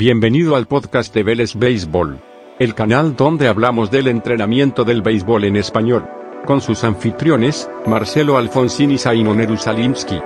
Bienvenido al podcast de Vélez Béisbol, el canal donde hablamos del entrenamiento del béisbol en español, con sus anfitriones, Marcelo Alfonsín y Simon Erusalimsky.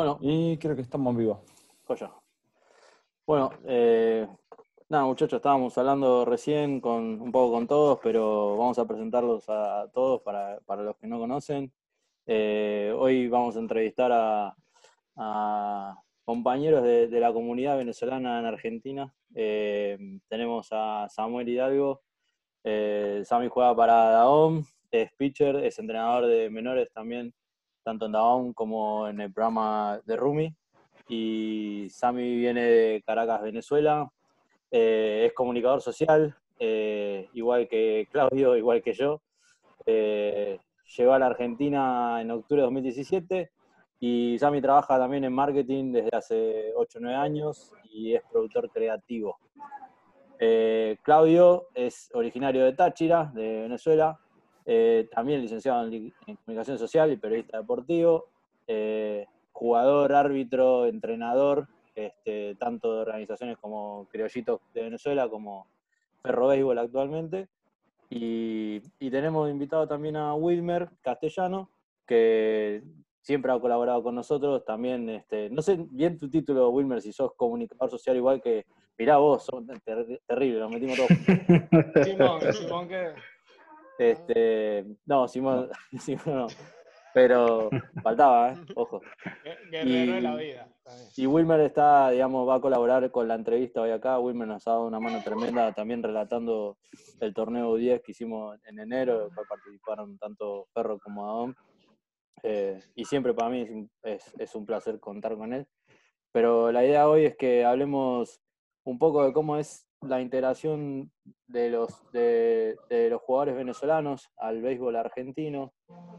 Bueno, Y creo que estamos vivos. joya. Bueno, eh, nada, muchachos, estábamos hablando recién con un poco con todos, pero vamos a presentarlos a todos para, para los que no conocen. Eh, hoy vamos a entrevistar a, a compañeros de, de la comunidad venezolana en Argentina. Eh, tenemos a Samuel Hidalgo. Eh, Sammy juega para Daom, es pitcher, es entrenador de menores también tanto en Daom como en el programa de Rumi. Y Sami viene de Caracas, Venezuela. Eh, es comunicador social, eh, igual que Claudio, igual que yo. Eh, llegó a la Argentina en octubre de 2017 y Sami trabaja también en marketing desde hace 8 o 9 años y es productor creativo. Claudio es originario de Táchira, de Venezuela, eh, también licenciado en, comunicación social y periodista deportivo, eh, jugador, árbitro, entrenador, este, tanto de organizaciones como Criollitos de Venezuela como Ferro Béisbol actualmente. Y, y tenemos invitado también a Wilmer Castellano, que siempre ha colaborado con nosotros. También, este, no sé bien tu título, Wilmer, si sos comunicador social igual que, mirá vos, sos ter- terrible, nos metimos todos Simón, Simón que. Este, no, Simón, Simón no. Pero faltaba, ¿eh? Ojo. gue- Guerrero de la Y- vida. Y Wilmer está, digamos, va a colaborar con la entrevista hoy acá. Wilmer nos ha dado una mano tremenda también relatando el torneo 10 que hicimos en enero, participaron tanto Ferro como Adón. Eh, y siempre para mí es un, es- es un placer contar con él. Pero la idea hoy es que hablemos un poco de cómo es la integración de los, de, de los jugadores venezolanos al béisbol argentino,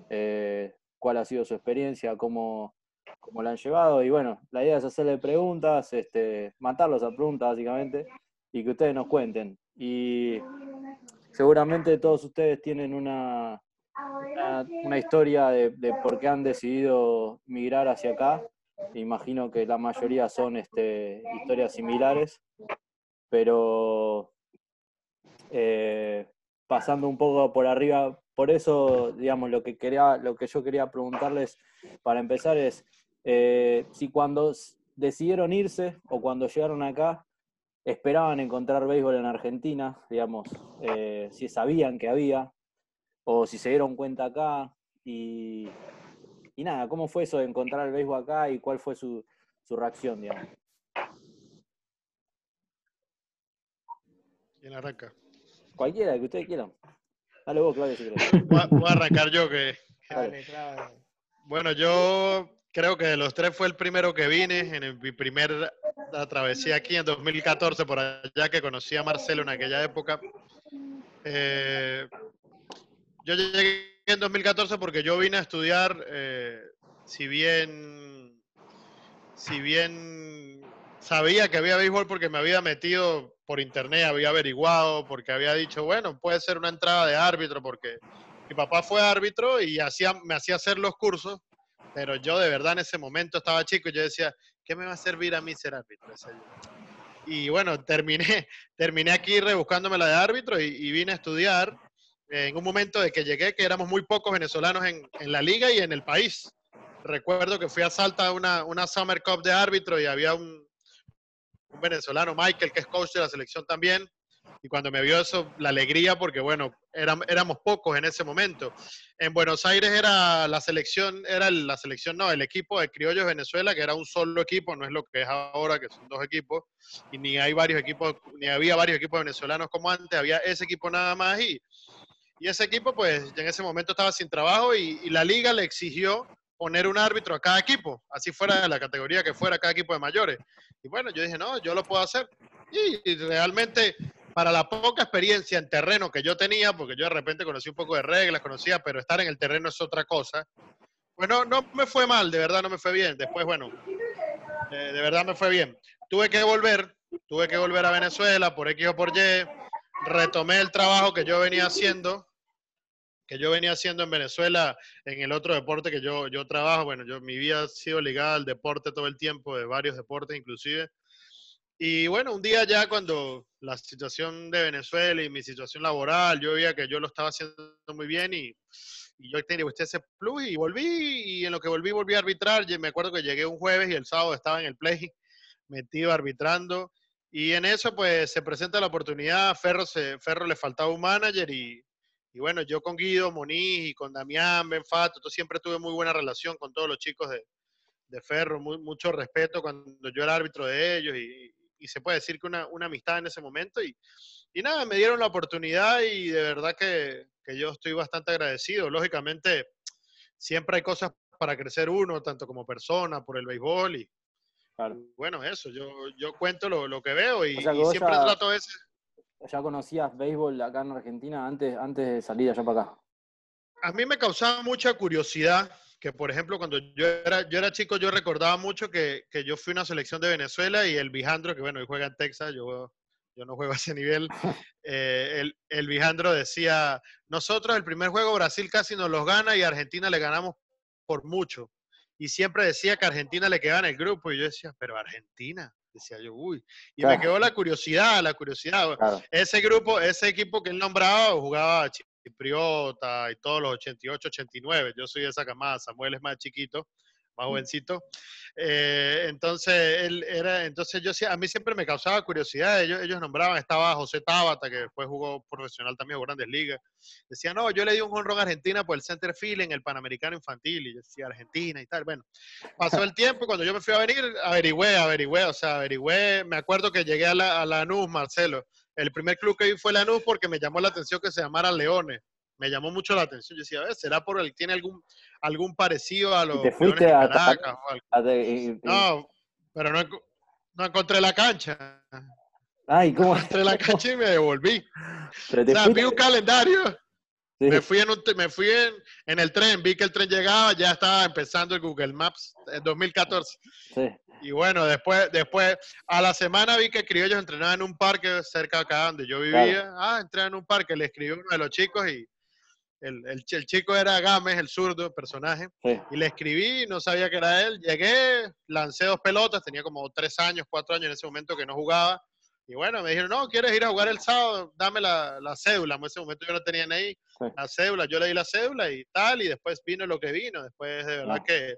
eh, cuál ha sido su experiencia, cómo, cómo la han llevado. Y bueno, la idea es hacerle preguntas, este, matarlos a preguntas básicamente, y que ustedes nos cuenten. Y seguramente todos ustedes tienen una, una, historia de, de por qué han decidido migrar hacia acá. Imagino que la mayoría son este, historias similares, pero eh, pasando un poco por arriba, por eso, digamos, lo que, quería, lo que yo quería preguntarles para empezar es eh, si cuando decidieron irse o cuando llegaron acá, esperaban encontrar béisbol en Argentina, digamos, eh, si sabían que había, o si se dieron cuenta acá, y, y nada, ¿cómo fue eso de encontrar el béisbol acá y cuál fue su, su reacción, digamos? ¿Quién arranca? Cualquiera, que ustedes quieran. Dale vos, Claudio, si querés. Voy a, voy a arrancar yo que... Dale. Bueno, yo creo que de los tres fue el primero que vine en mi primer la travesía aquí en 2014 por allá que conocí a Marcelo en aquella época. Eh, yo llegué en 2014 porque yo vine a estudiar, eh, si bien, si bien sabía que había béisbol porque me había metido por internet, había averiguado, porque había dicho, bueno, puede ser una entrada de árbitro porque mi papá fue árbitro y hacía, me hacía hacer los cursos, pero yo de verdad en ese momento estaba chico yo decía, ¿qué me va a servir a mí ser árbitro? Y bueno, terminé, terminé aquí rebuscándome la de árbitro y, vine a estudiar en un momento de que llegué, que éramos muy pocos venezolanos en, en la liga y en el país. Recuerdo que fui a Salta una, una Summer Cup de árbitro y había un, un venezolano, Michael, que es coach de la selección también. Y cuando me vio eso, la alegría, porque bueno, éram- éramos pocos en ese momento. En Buenos Aires era la selección, era la selección, no, el equipo de Criollos Venezuela, que era un solo equipo, no es lo que es ahora, que son dos equipos, y ni hay varios equipos, ni había varios equipos venezolanos como antes, había ese equipo nada más, y, y ese equipo, pues, en ese momento estaba sin trabajo, y, y la liga le exigió poner un árbitro a cada equipo, así fuera de la categoría que fuera cada equipo de mayores. Y bueno, yo dije, no, yo lo puedo hacer. Y, realmente, para la poca experiencia en terreno que yo tenía, porque yo de repente conocí un poco de reglas, conocía, pero estar en el terreno es otra cosa. Bueno, no me fue mal, de verdad no me fue bien. Después, bueno, de verdad me fue bien. Tuve que volver, tuve que volver a Venezuela por X o por Y. Retomé el trabajo que yo venía haciendo, que yo venía haciendo en Venezuela en el otro deporte que yo, yo trabajo. Bueno, yo, mi vida ha sido ligada al deporte todo el tiempo, de varios deportes inclusive. Y bueno, un día ya cuando la situación de Venezuela y mi situación laboral, yo veía que yo lo estaba haciendo muy bien y, y yo tenía usted ese plus y volví y en lo que volví volví a arbitrar. Y me acuerdo que llegué un jueves y el sábado estaba en el play metido arbitrando y en eso pues se presenta la oportunidad, Ferro, se, Ferro le faltaba un manager y, y bueno, yo con Guido Moniz y con Damián Benfato, yo siempre tuve muy buena relación con todos los chicos de, de Ferro, muy, mucho respeto cuando yo era árbitro de ellos y, y se puede decir que una, una, amistad en ese momento y, y nada, me dieron la oportunidad y de verdad que, que yo estoy bastante agradecido. Lógicamente, siempre hay cosas para crecer uno, tanto como persona, por el béisbol y, Claro. bueno, eso, yo, yo cuento lo, lo que veo y, O sea que y vos siempre trato de ese... ¿Ya conocías béisbol acá en Argentina antes, antes de salir allá para acá? A mí me causaba mucha curiosidad que, por ejemplo, cuando yo era, yo era chico, yo recordaba mucho que, que yo fui a una selección de Venezuela y el Bijandro, que bueno, él juega en Texas, yo, yo no juego a ese nivel, eh, el, el Bijandro decía, nosotros el primer juego Brasil casi nos los gana y a Argentina le ganamos por mucho. Y siempre decía que a Argentina le quedaba en el grupo y yo decía, pero Argentina, decía yo, uy. Y me quedó la curiosidad, la curiosidad. Claro. Ese grupo, ese equipo que él nombraba jugaba Chipriota y todos los 88, 89. Yo soy de esa camada, Samuel es más chiquito, más jovencito. Eh, entonces, él era, entonces yo a mí siempre me causaba curiosidad. Ellos, ellos nombraban, estaba José Tabata, que después jugó profesional también, jugó Grandes Ligas. Decía, no, yo le di un honrón a Argentina por el center field en el Panamericano Infantil. Y yo decía, Argentina y tal. Bueno, pasó el tiempo cuando yo me fui a venir, averigüé, averigüé, o sea, averigüé. Me acuerdo que llegué a la, a Marcelo. El primer club que vi fue Lanús porque me llamó la atención que se llamara Leones. Me llamó mucho la atención. Yo decía, a ver, ¿será por el tiene algún, algún parecido a los te fuiste de a- Caracas o y- y- No, pero no, no encontré la cancha. Ay, ¿cómo? Encontré la cancha y me devolví. Pero O te sea, fuiste- vi un calendario. sí, Me fui, en, un me fui en, en el tren, vi que el tren llegaba, ya estaba empezando el Google Maps en 2014. sí. Y bueno, después, después, a la semana vi que Criollos entrenaba en un parque cerca de acá donde yo vivía. Ah, entrenan en un parque, le escribió uno de los chicos y el, el, el chico era Gámez, el zurdo, el personaje. sí. Y le escribí, no sabía que era él. Llegué, lancé dos pelotas, tenía como tres años, cuatro años en ese momento que no jugaba. Y bueno, me dijeron, no, ¿quieres ir a jugar el sábado? Dame la, la cédula. En ese momento yo no tenía ahí Sí. la cédula. Yo le di la cédula y tal, y después vino lo que vino. Después, de verdad Ah. que,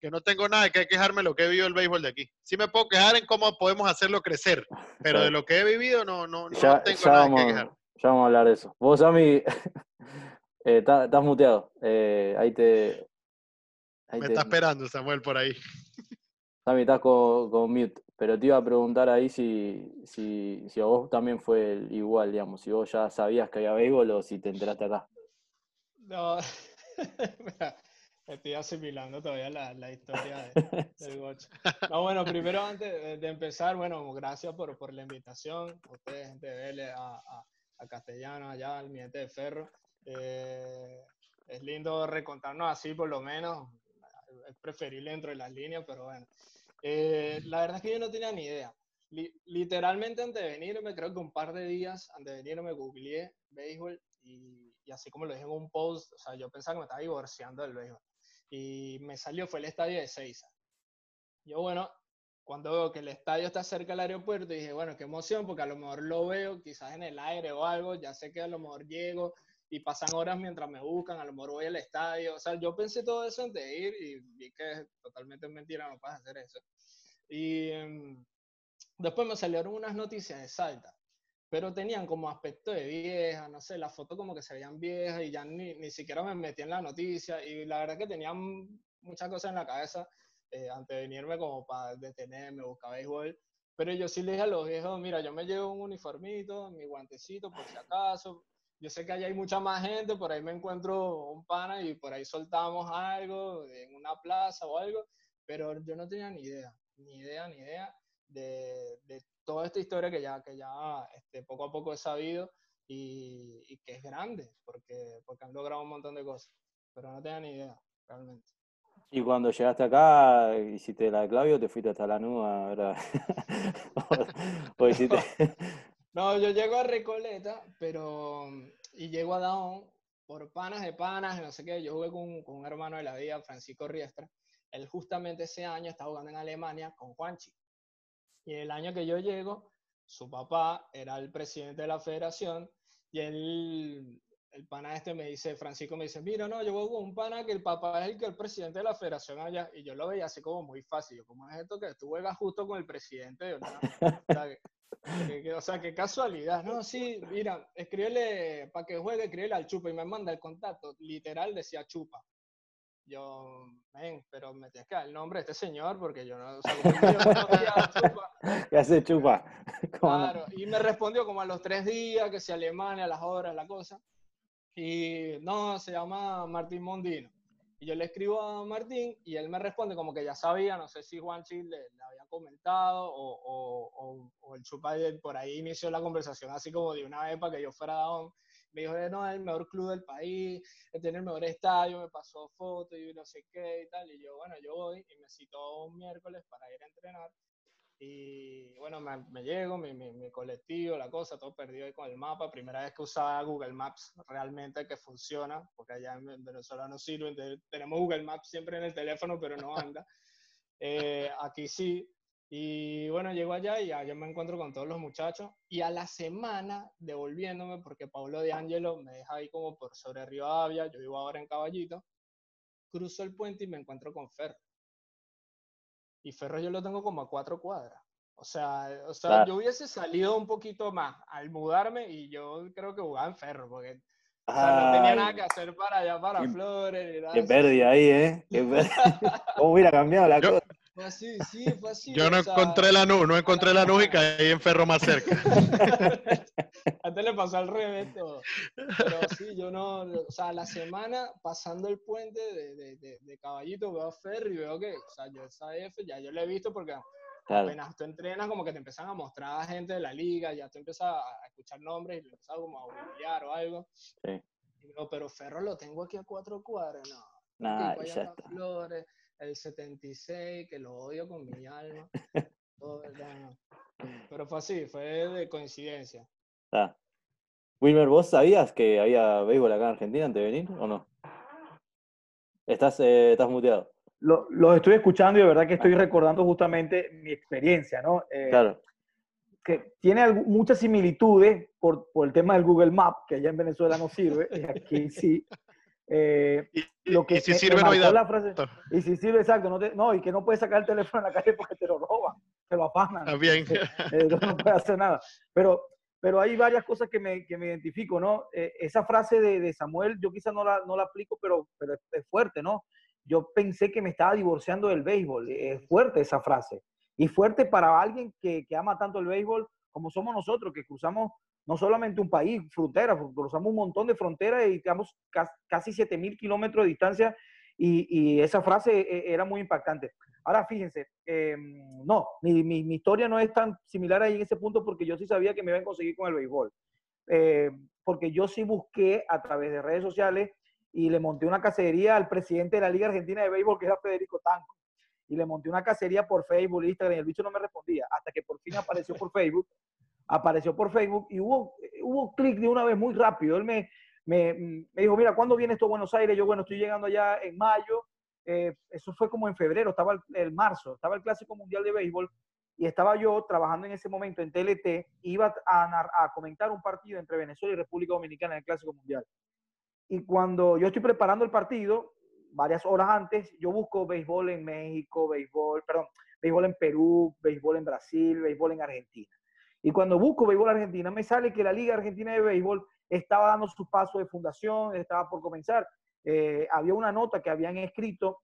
que no tengo nada que quejarme de lo que he vivido el béisbol de aquí. Sí me puedo quejar en cómo podemos hacerlo crecer, pero de lo que he vivido no, no, no Ya, tengo ya nada vamos, que quejar. ya vamos a hablar de eso. Vos, eh, estás estás muteado. Eh, ahí te. Ahí Me te- está esperando Samuel por ahí. Sammy, estás con, con mute. Pero te iba a preguntar ahí si, si, si a vos también fue el- igual, digamos. Si vos ya sabías que había béisbol o si te enteraste acá. No, estoy asimilando todavía la, la historia de- del gocho. No, bueno, primero antes de, de empezar, bueno, gracias por, por la invitación. Ustedes, gente de Vélez, a, a, a Castellano, allá, al Miente de Ferro. Eh, es lindo recontarnos así, por lo menos. Es preferible dentro de las líneas, pero bueno. Eh, la verdad es que yo no tenía ni idea. Li- literalmente antes de venirme, creo que un par de días antes de venirme, googleé béisbol y, y así como lo dije en un post, o sea, yo pensaba que me estaba divorciando del béisbol. Y me salió, fue el estadio de Seiza. Yo, bueno, cuando veo que el estadio está cerca del aeropuerto, dije, bueno, qué emoción, porque a lo mejor lo veo quizás en el aire o algo, ya sé que a lo mejor llego y pasan horas mientras me buscan, a lo mejor voy al estadio. O sea, yo pensé todo eso antes de ir y vi que es totalmente mentira, no puedes hacer eso. Y em, después me salieron unas noticias de Salta, pero tenían como aspecto de vieja, no sé, las fotos como que se veían viejas y ya ni, ni siquiera me metí en la noticia y la verdad que tenía m- muchas cosas en la cabeza eh, antes de venirme como para detenerme, buscar béisbol. Pero yo sí le dije a los viejos, mira, yo me llevo un uniformito, mi guantecito por si acaso. Yo sé que allá hay mucha más gente, por ahí me encuentro un pana y por ahí soltamos algo en una plaza o algo, pero yo no tenía ni idea, ni idea, ni idea de, de, toda esta historia que ya, que ya este, poco a poco he sabido y, y, que es grande, porque, porque han logrado un montón de cosas, pero no tenía ni idea, realmente. Y cuando llegaste acá, hiciste la de Claudio, te fuiste hasta la nube, ¿verdad? o, hiciste... no, yo llego a Recoleta, pero. Y llego a Daón por panas de panas, no sé qué. Yo jugué con, un hermano de la vida, Francisco Riestra. Él justamente ese año estaba jugando en Alemania con Juanchi. Y el año que yo llego, su papá era el presidente de la federación y él el pana este me dice, Francisco me dice, mira, no, yo voy con un pana que el papá es el que el presidente de la federación allá, y yo lo veía así como muy fácil, yo, ¿cómo es esto que tú juegas justo con el presidente? O, sea, qué casualidad, no, sí, mira, escríbele, para que juegue, escríbele al Chupa, y me manda el contacto, literal decía Chupa. Yo, ven, pero me tienes que dar el nombre de este señor, porque yo no, o sea, Chupa. ¿Qué hace Chupa? Claro, y me respondió como a los tres días, que si Alemania, a las horas, la cosa. Y no, se llama Martín Mondino. Y yo le escribo a Martín y él me responde como que ya sabía, no sé si Juan le, le había comentado o, o, el Chupa por ahí inició la conversación así como de una vez para que yo fuera. Me dijo, no, es el mejor club del país, tiene el mejor estadio, me pasó fotos y no sé qué y tal. Y yo, bueno, yo voy y me citó un miércoles para ir a entrenar. Y bueno, me, me llego, mi, mi, colectivo, la cosa, todo perdido ahí con el mapa. Primera vez que usaba Google Maps realmente que funciona, porque allá en Venezuela no sirve. Tenemos Google Maps siempre en el teléfono, pero no anda. Eh, aquí sí. Y bueno, llego allá y allá me encuentro con todos los muchachos. Y a la semana, devolviéndome, porque Pablo de Angelo me deja ahí como por sobre Río Avia, yo vivo ahora en Caballito, cruzo el puente y me encuentro con Fer y Ferro yo lo tengo como a cuatro cuadras. O sea, o sea yo hubiese salido un poquito más al mudarme y yo creo que jugaba en Ferro, porque no tenía nada que hacer para allá, para Flores. qué pérdida ahí, ¿eh? ¿Cómo hubiera cambiado la cosa? Fue así, sí, fue así. Yo no encontré la nube, no encontré la nube y caí en Ferro más cerca. Antes le pasó al revés todo. Pero sí, yo no, o sea, la semana pasando el puente de, de, de, Caballito veo a Ferro y veo que, o sea, yo esa F ya yo lo he visto porque apenas tú entrenas como que te empiezan a mostrar a gente de la liga, ya tú empiezas a escuchar nombres y empiezas como a googlear o algo. Sí. Y digo, pero Ferro lo tengo aquí a cuatro cuadras, no. Nah. Flores, el 76, que lo odio con mi alma. Pero fue así, fue de coincidencia. Ah. Wilmer, ¿vos sabías que había béisbol acá en Argentina antes de venir o no? Estás, eh, estás muteado. Lo, lo, estoy escuchando y de verdad que estoy recordando justamente mi experiencia, ¿no? Eh, claro. Que tiene muchas similitudes por, por, el tema del Google Map, que allá en Venezuela no sirve, y aquí sí. Eh, y, lo que si sirve no la frase, Y si sirve, exacto. No, no, y que no puedes sacar el teléfono en la calle porque te lo roban, te lo afanan. También. Eh, no puedes hacer nada. Pero, pero hay varias cosas que me, que me identifico, ¿no? Eh, esa frase de, de, Samuel, yo quizás no la, no la aplico, pero, pero es fuerte, ¿no? Yo pensé que me estaba divorciando del béisbol. Es fuerte esa frase. Y fuerte para alguien que, que ama tanto el béisbol como somos nosotros, que cruzamos no solamente un país, fronteras, cruzamos un montón de fronteras y estamos casi 7.000 kilómetros de distancia y, esa frase eh, era muy impactante. Ahora fíjense, em, no, mi, mi, historia no es tan similar ahí en ese punto porque yo sí sabía que me iban a conseguir con el béisbol. Eh, porque yo sí busqué a través de redes sociales y le monté una cacería al presidente de la Liga Argentina de Béisbol, que era Federico Tanco. Y le monté una cacería por Facebook, Instagram, y el bicho no me respondía, hasta que por fin apareció por Facebook apareció por Facebook y hubo, hubo clic de una vez muy rápido. Él me, me, me, dijo, mira, ¿cuándo viene esto a Buenos Aires? Yo, bueno, estoy llegando allá en mayo. Eh, eso fue como en febrero, estaba el, marzo, estaba el Clásico Mundial de Béisbol y estaba yo trabajando en ese momento en TLT, iba a, a comentar un partido entre Venezuela y República Dominicana en el Clásico Mundial. Y cuando yo estoy preparando el partido, varias horas antes, yo busco béisbol en México, béisbol, perdón, béisbol en Perú, béisbol en Brasil, béisbol en Argentina. Y cuando busco béisbol argentina, me sale que la Liga Argentina de Béisbol estaba dando su paso de fundación, estaba por comenzar. Eh, había una nota que habían escrito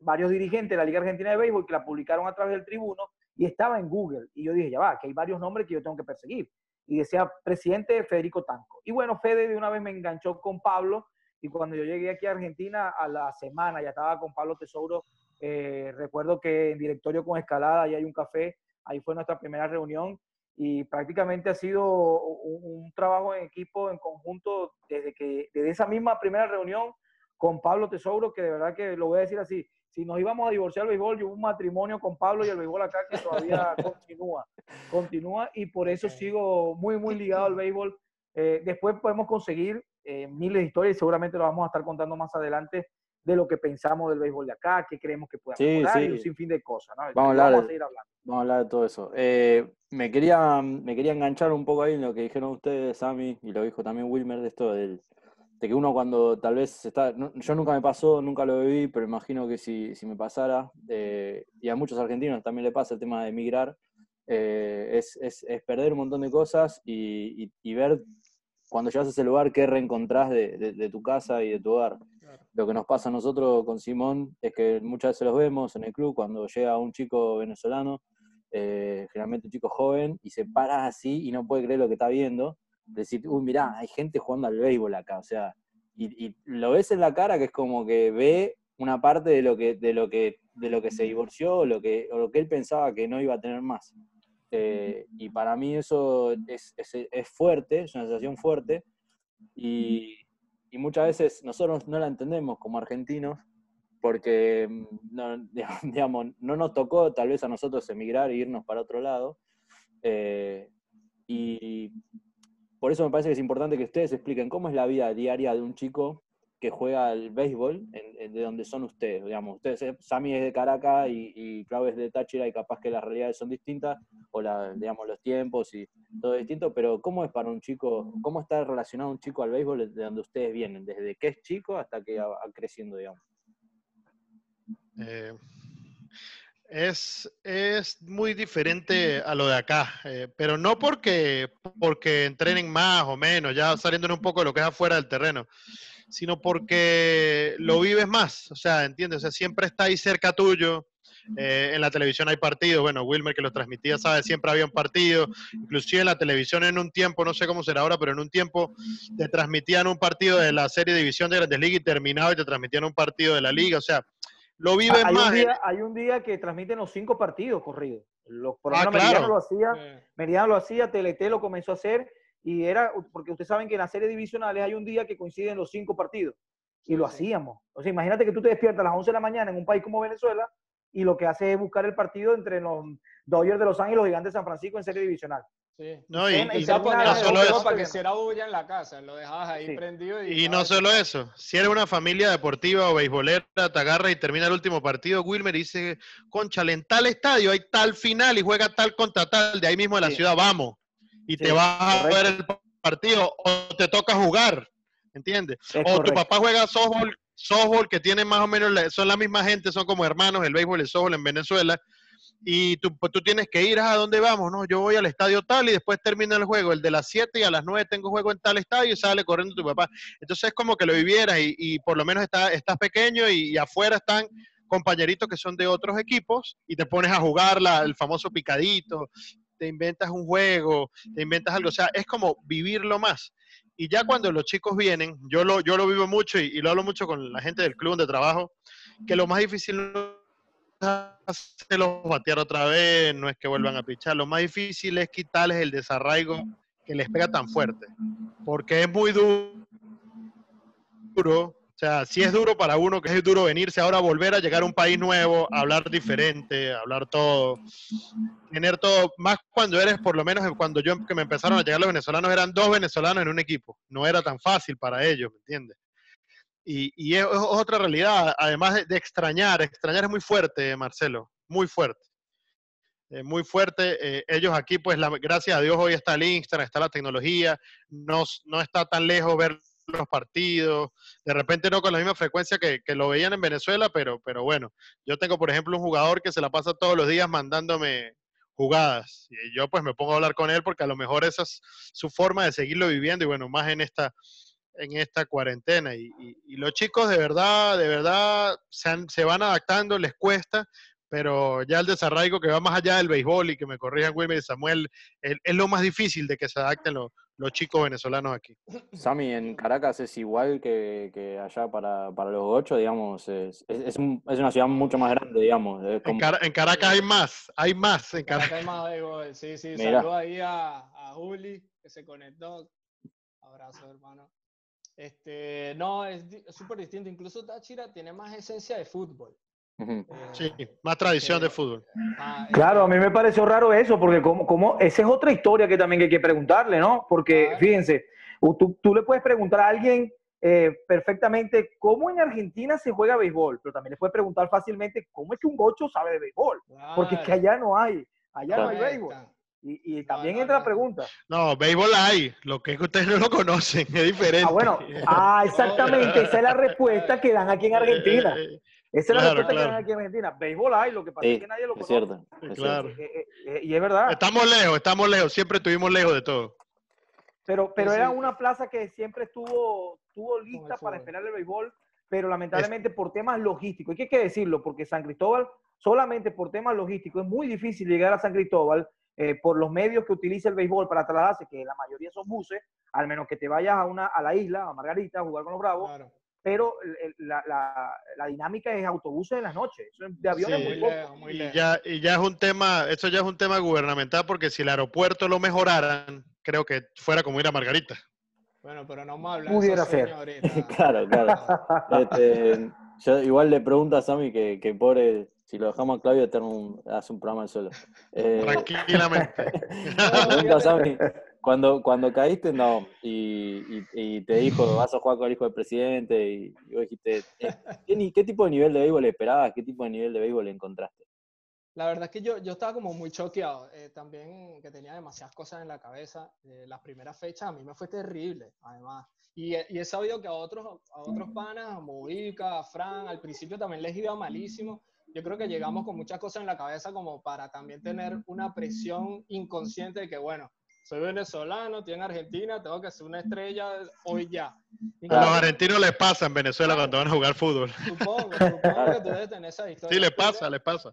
varios dirigentes de la Liga Argentina de Béisbol que la publicaron a través del tribuno y estaba en Google. Y yo dije, ya va, que hay varios nombres que yo tengo que perseguir. Y decía, presidente Federico Tanco. Y bueno, Fede de una vez me enganchó con Pablo. Y cuando yo llegué aquí a Argentina, a la semana ya estaba con Pablo Tesouro. Eh, recuerdo que en directorio con Escalada, ya hay un café ahí fue nuestra primera reunión y prácticamente ha sido un, un, trabajo en equipo, en conjunto, desde, que, desde esa misma primera reunión con Pablo Tesouro, que de verdad que lo voy a decir así, si nos íbamos a divorciar el béisbol, yo hubo un matrimonio con Pablo y el béisbol acá que todavía continúa, continúa y por eso sigo muy, muy ligado al béisbol. Eh, después podemos conseguir eh, miles de historias y seguramente lo vamos a estar contando más adelante de lo que pensamos del béisbol de acá, qué creemos que pueda mejorar y un sinfín de cosas. ¿no? Vamos, a hablar, seguir hablando. Vamos a hablar de todo eso. Eh, me, quería, me quería enganchar un poco ahí en lo que dijeron ustedes, Sammy, y lo dijo también Wilmer, de esto del, de que uno cuando tal vez está, yo nunca me pasó, nunca lo viví, pero imagino que si, si me pasara, eh, y a muchos argentinos también le pasa el tema de emigrar, eh, es, es, es, perder un montón de cosas y, y, y, ver cuando llegas a ese lugar qué reencontrás de, de, de tu casa y de tu hogar. Lo que nos pasa a nosotros con Simón es que muchas veces los vemos en el club cuando llega un chico venezolano, eh, generalmente un chico joven, y se para así y no puede creer lo que está viendo. Decir, uy, mirá, hay gente jugando al béisbol acá, o sea, y, lo ves en la cara que es como que ve una parte de lo que, de lo que, de lo que se divorció o lo que, o lo que él pensaba que no iba a tener más. Eh, y para mí eso es, es, es, fuerte, es una sensación fuerte, y, y muchas veces nosotros no la entendemos como argentinos porque mm, no, digamos, no nos tocó tal vez a nosotros emigrar e irnos para otro lado. Eh, y por eso me parece que es importante que ustedes expliquen cómo es la vida diaria de un chico que juega al béisbol, de donde son ustedes, digamos, ustedes, eh, Sammy es de Caracas y, y es de Táchira y capaz que las realidades son distintas, o la, digamos, los tiempos y todo distinto, pero ¿cómo es para un chico, cómo está relacionado un chico al béisbol de donde ustedes vienen, desde que es chico hasta que va creciendo, digamos? Eh, es, es, muy diferente a lo de acá, eh, pero no porque, porque entrenen más o menos, ya saliendo un poco lo que es afuera del terreno, sino porque lo vives más, o sea, ¿entiendes? O sea, siempre está ahí cerca tuyo. Eh, en la televisión hay partidos, bueno, Wilmer que los transmitía, sabe, siempre había un partido, inclusive en la televisión en un tiempo, no sé cómo será ahora, pero en un tiempo te transmitían un partido de la serie de división de Grandes Ligas y terminaba y te transmitían un partido de la liga, o sea, lo vives hay más. Un día, hay un día que transmiten los cinco partidos corridos. Los, por ah, claro. Meridiano lo hacía. Meridiano lo hacía, TLT lo comenzó a hacer y era, porque ustedes saben que en las series divisionales hay un día que coinciden los cinco partidos y lo hacíamos. O sea, imagínate que tú te despiertas a las 11 de la mañana en un país como Venezuela y lo que haces es buscar el partido entre los Dodgers de Los Ángeles y los Gigantes de San Francisco en serie divisional. Sí. No, y, y, y no, no solo eso. Para que hiciera bulla en la casa, lo dejabas ahí sí. prendido. Y, y no solo eso, si eres una familia deportiva o beisbolera, te agarra y termina el último partido, Wilmer dice, concha, en tal estadio hay tal final y juega tal contra tal, de ahí mismo de la sí. ciudad, vamos. Y te vas correcto. a ver el partido o te toca jugar, ¿entiendes? Es o correcto. tu papá juega softball, softball que tiene más o menos, son la misma gente, son como hermanos, el béisbol y el softball en Venezuela, y tú, pues, tú tienes que ir a dónde vamos, no, yo voy al estadio tal y después termina el juego, el de las 7 y a las 9 tengo juego en tal estadio y sale corriendo tu papá. Entonces es como que lo vivieras y, y por lo menos está, estás pequeño y, y, afuera están compañeritos que son de otros equipos y te pones a jugar la, el famoso picadito, te inventas un juego, te inventas algo, o sea, es como vivirlo más. Y ya cuando los chicos vienen, yo lo, yo lo vivo mucho y, y lo hablo mucho con la gente del club de trabajo, que lo más difícil no hacerlos batear otra vez, no es que vuelvan a pichar. Lo más difícil es quitarles el desarraigo que les pega tan fuerte, porque es muy duro. O sea, si es duro para uno, que es duro venirse ahora, volver a llegar a un país nuevo, hablar diferente, hablar todo, tener todo, más cuando eres, por lo menos cuando yo que me empezaron a llegar los venezolanos, eran dos venezolanos en un equipo. No era tan fácil para ellos, ¿me entiendes? Y, y, es, otra realidad, además de, de, extrañar, extrañar es muy fuerte, Marcelo, muy fuerte. Eh, muy fuerte. Eh, ellos aquí, pues, la, gracias a Dios, hoy está el Instagram, está la tecnología, no, no está tan lejos ver los partidos, de repente no con la misma frecuencia que, que, lo veían en Venezuela, pero, pero bueno, yo tengo, por ejemplo, un jugador que se la pasa todos los días mandándome jugadas, y yo pues me pongo a hablar con él porque a lo mejor esa es su forma de seguirlo viviendo, y bueno, más en esta en esta cuarentena. Y, y, los chicos de verdad, de verdad se, han, se, van adaptando, les cuesta, pero ya el desarraigo que va más allá del béisbol y que me corrijan Wilmer y Samuel, es, es lo más difícil de que se adapten los, los chicos venezolanos aquí. Sammy, en Caracas es igual que, que allá para, para los ocho, digamos, es, es, es un- es una ciudad mucho más grande, digamos. En, en Caracas hay más, hay más en Caracas Caracas. hay más béisbol, sí, sí. Mira. Saludos ahí a, a Juli, que se conectó. Abrazo, hermano. Este, no, es súper distinto. Incluso Táchira tiene más esencia de fútbol. Eh, Sí, más tradición de fútbol. ah, Claro, a mí me pareció raro eso, porque como, como esa es otra historia que también hay que preguntarle, ¿no? Porque fíjense, tú, tú le puedes preguntar a alguien eh, perfectamente cómo en Argentina se juega béisbol, pero también le puedes preguntar fácilmente cómo es que un gocho sabe de béisbol, porque es que allá no hay, allá no hay béisbol. Y, y también no, entra la pregunta. No, béisbol hay, lo que es que ustedes no lo conocen, es diferente. Ah, bueno, ah, exactamente, esa es la respuesta que dan aquí en Argentina. Esa es la claro, respuesta que claro. dan aquí en Argentina. Béisbol hay, lo que pasa Sí, es que nadie lo es conoce. cierto. es claro. cierto. Eh, eh, eh, y es verdad. Estamos lejos, estamos lejos, siempre estuvimos lejos de todo. Pero, pero Sí, era sí. una plaza que siempre estuvo, estuvo lista para esperar el béisbol, pero lamentablemente por temas logísticos, y que hay que decirlo, porque San Cristóbal, solamente por temas logísticos, es muy difícil llegar a San Cristóbal eh, por los medios que utiliza el béisbol para trasladarse, que la mayoría son buses, al menos que te vayas a, una, a la isla, a Margarita, a jugar con los Bravos, Claro. Pero la, la- la dinámica es autobuses en las noches, eso es de aviones Sí. muy poco. muy Y ya, y ya es un tema, eso ya es un tema gubernamental, porque si el aeropuerto lo mejoraran, creo que fuera como ir a Margarita. Bueno, pero no me hablan Pudiera ser. Claro, claro. Este, yo igual le pregunto a Sammy que, que pobre, si lo dejamos a Claudio, un, hace un programa solo. Eh, Tranquilamente. le pregunto a Sammy, cuando, cuando caíste, no, y, y- y te dijo, vas a jugar con el hijo del presidente, y, y vos dijiste, eh, ¿qué, qué tipo de nivel de béisbol esperabas? ¿Qué tipo de nivel de béisbol encontraste? La verdad es que yo, yo estaba como muy choqueado, eh, también que tenía demasiadas cosas en la cabeza. Eh, las primeras fechas a mí me fue terrible, además. Y, y he sabido que a otros, a otros panas, a Mojica, a Fran, al principio también les iba malísimo. Yo creo que llegamos con muchas cosas en la cabeza como para también tener una presión inconsciente de que, bueno, soy venezolano, estoy en Argentina, tengo que ser una estrella hoy ya. A los argentinos les pasa en Venezuela cuando van a jugar fútbol. Supongo, supongo que tú debes tener esa historia. Sí, les pasa, les pasa.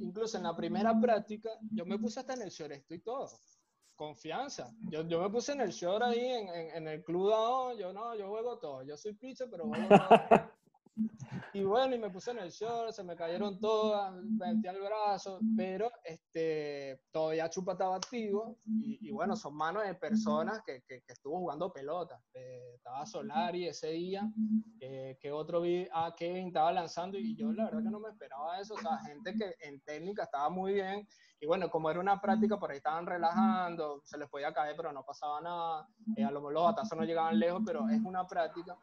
incluso en la primera práctica, yo me puse hasta en el short y todo. Confianza. Yo, yo me puse en el short ahí en, en, en el club dado, yo no, yo juego todo. Yo soy pitcher, pero juego todo. Y bueno, y me puse en el short, se me cayeron todas, metí el brazo, pero este, todavía Chupa estaba activo y, y bueno, son manos de personas que, que, que estuvo jugando pelota. Eh, estaba Solari ese día, eh, que otro vi a Kevin estaba lanzando y yo la verdad que no me esperaba eso, o sea, gente que en técnica estaba muy bien y bueno, como era una práctica, por ahí estaban relajando, se les podía caer, pero no pasaba nada, eh, a lo mejor los batazos no llegaban lejos, pero es una práctica.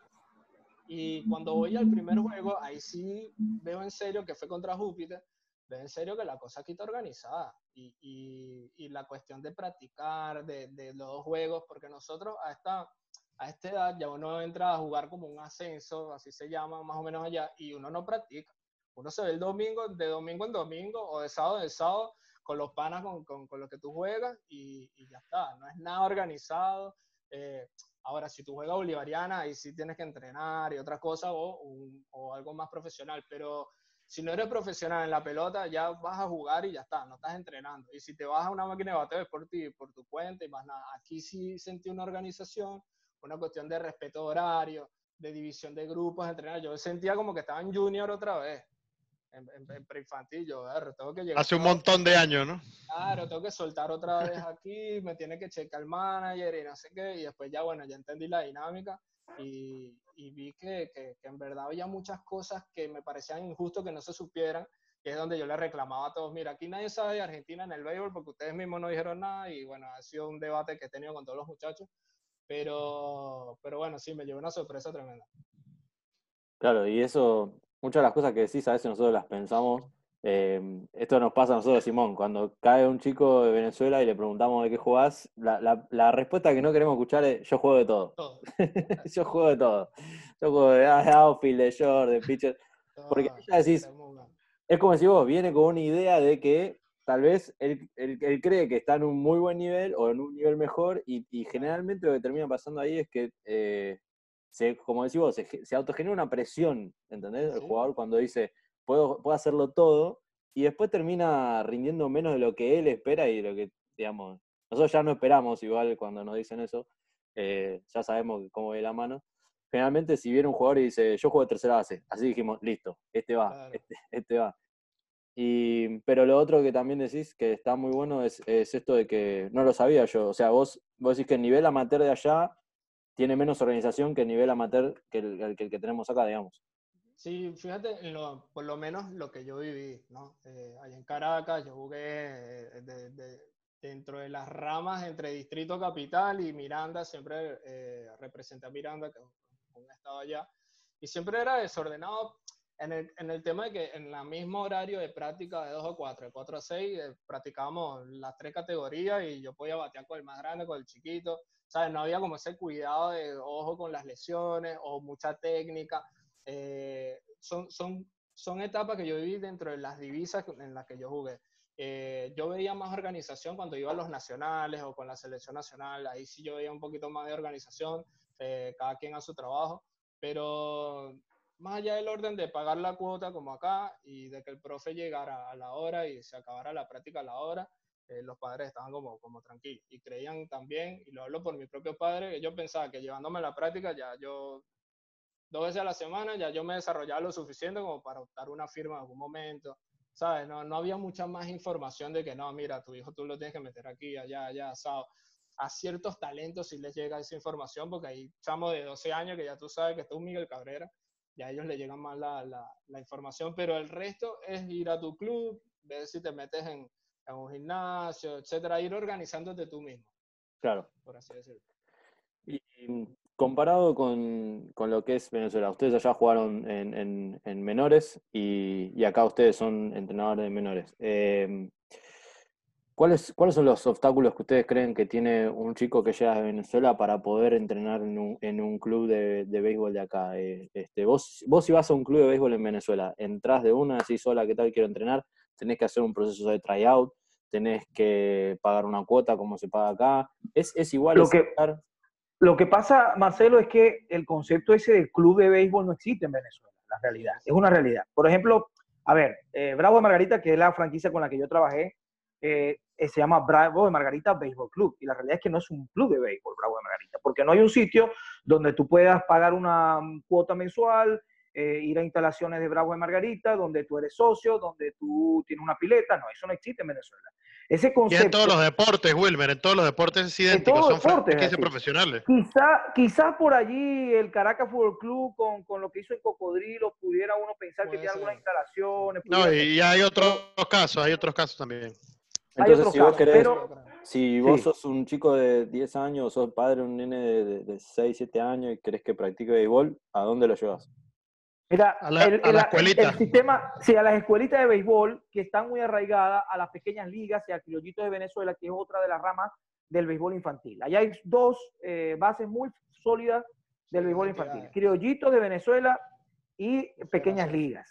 Y cuando voy al primer juego, ahí sí veo en serio que fue contra Júpiter, veo en serio que la cosa aquí está organizada. Y, y, y la cuestión de practicar, de, de, los dos juegos, porque nosotros a esta, a esta edad ya uno entra a jugar como un ascenso, así se llama más o menos allá, y uno no practica. Uno se ve el domingo, de domingo en domingo, o de sábado en sábado, con los panas con, con, con los que tú juegas, y, y, ya está. No es nada organizado. Eh, Ahora, si tú juegas bolivariana, ahí sí tienes que entrenar y otra cosa, o, un, o, algo más profesional. Pero si no eres profesional en la pelota, ya vas a jugar y ya está, no estás entrenando. Y si te vas a una máquina de bateo es por ti, por tu cuenta y más nada. Aquí sí sentí una organización, una cuestión de respeto horario, de división de grupos, de entrenar. Yo sentía como que estaba en junior otra vez. En, en, en preinfantil, yo, ver, tengo que llegar. Hace un montón de años, ¿no? Claro, tengo que soltar otra vez aquí, me tiene que checar el manager y no sé qué, y después ya, bueno, ya entendí la dinámica y, y vi que, que, que, en verdad había muchas cosas que me parecían injustos que no se supieran, que es donde yo le reclamaba a todos, mira, aquí nadie sabe de Argentina en el béisbol porque ustedes mismos no dijeron nada y bueno, ha sido un debate que he tenido con todos los muchachos, pero, pero bueno, sí, me llevó una sorpresa tremenda. Claro, y eso, muchas de las cosas que decís a veces nosotros las pensamos. Eh, esto nos pasa a nosotros, Simón. Cuando cae un chico de Venezuela y le preguntamos de qué jugás, la, la, la respuesta que no queremos escuchar es: Yo juego de todo. todo. yo juego de todo. Yo juego de outfield, de short, de pitcher. Porque ya decís, es como si vos viene con una idea de que tal vez él, él, él, cree que está en un muy buen nivel o en un nivel mejor, y, y generalmente lo que termina pasando ahí es que. Eh, se, como decís vos, se, se autogenera una presión, ¿entendés? El jugador cuando dice, puedo, puedo hacerlo todo, y después termina rindiendo menos de lo que él espera y de lo que, digamos, nosotros ya no esperamos igual cuando nos dicen eso, eh, ya sabemos cómo ve la mano. Generalmente si viene un jugador y dice, yo juego de tercera base, así dijimos, listo, este va, este, este, va. Y, pero lo otro que también decís que está muy bueno es, es, esto de que no lo sabía yo. O sea, vos, vos decís que el nivel amateur de allá tiene menos organización que el nivel amateur que el, que, tenemos acá, digamos. Sí, fíjate, por lo menos lo que yo viví, ¿no? Eh, allá en Caracas yo jugué eh, dentro de las ramas entre Distrito Capital y Miranda, siempre eh, representé a Miranda, que un estado allá, y siempre era desordenado en el, en el, tema de que en el mismo horario de práctica de 2 a 4, de 4 a 6, eh, practicábamos las tres categorías y yo podía batear con el más grande, con el chiquito. ¿Sabes? No había como ese cuidado de ojo con las lesiones o mucha técnica. Eh, son, son, son etapas que yo viví dentro de las divisas en las que yo jugué. Eh, yo veía más organización cuando iba a los nacionales o con la selección nacional. Ahí sí yo veía un poquito más de organización, cada quien a su trabajo. Pero más allá del orden de pagar la cuota como acá y de que el profe llegara a la hora y se acabara la práctica a la hora, eh, los padres estaban como, como tranquilos y creían también, y lo hablo por mi propio padre, yo pensaba que llevándome la práctica ya yo, dos veces a la semana, ya yo me desarrollaba lo suficiente como para optar una firma en algún momento, ¿sabes? No, no había mucha más información de que no, mira, tu hijo tú lo tienes que meter aquí, allá, allá, asado. A ciertos talentos si les llega esa información, porque hay chamos de 12 años que ya tú sabes que un Miguel Cabrera, y a ellos les llega más la, la, información, pero el resto es ir a tu club, ver si te metes en, en un gimnasio, etcétera, ir organizándote tú mismo. Claro. Por así decirlo. Y comparado con, con, lo que es Venezuela, ustedes allá jugaron en, en, en menores y, y, acá ustedes son entrenadores de menores. Eh, ¿Cuáles, ¿Cuáles son los obstáculos que ustedes creen que tiene un chico que llega de Venezuela para poder entrenar en un, en un club de, de, béisbol de acá? Eh, este, vos, vos si vas a un club de béisbol en Venezuela, entras de una, decís, hola, ¿qué tal? Quiero entrenar, tenés que hacer un proceso de tryout, tenés que pagar una cuota como se paga acá. ¿Es, es igual? Lo que, lo que pasa, Marcelo, es que el concepto ese del club de béisbol no existe en Venezuela, la realidad, es una realidad. Por ejemplo, a ver, eh, Bravo de Margarita, que es la franquicia con la que yo trabajé, eh, eh, se llama Bravo de Margarita Béisbol Club. Y la realidad es que no es un club de béisbol, Bravo de Margarita, porque no hay un sitio donde tú puedas pagar una cuota mensual, eh, ir a instalaciones de Bravo de Margarita, donde tú eres socio, donde tú tienes una pileta. No, eso no existe en Venezuela. Ese concepto, y en todos los deportes, Wilmer, en todos los deportes es idéntico, son deportes, profesionales. Quizá, quizá por allí el Caracas Fútbol Club, con, con lo que hizo en Cocodrilo, pudiera uno pensar que tiene algunas instalaciones. No, y hay otros casos, hay otros casos también. Entonces, si vos pero... si vos sos un chico de 10 años, sos padre de un nene de, de, 6, 7 años y querés que practique béisbol, ¿a dónde lo llevas? Mira, a la, el, el, sistema, sí, a las escuelitas de béisbol que están muy arraigadas a las pequeñas ligas y a Criollitos de Venezuela, que es otra de las ramas del béisbol infantil. Allá hay dos eh, bases muy sólidas del béisbol infantil, Criollitos de Venezuela y pequeñas ligas.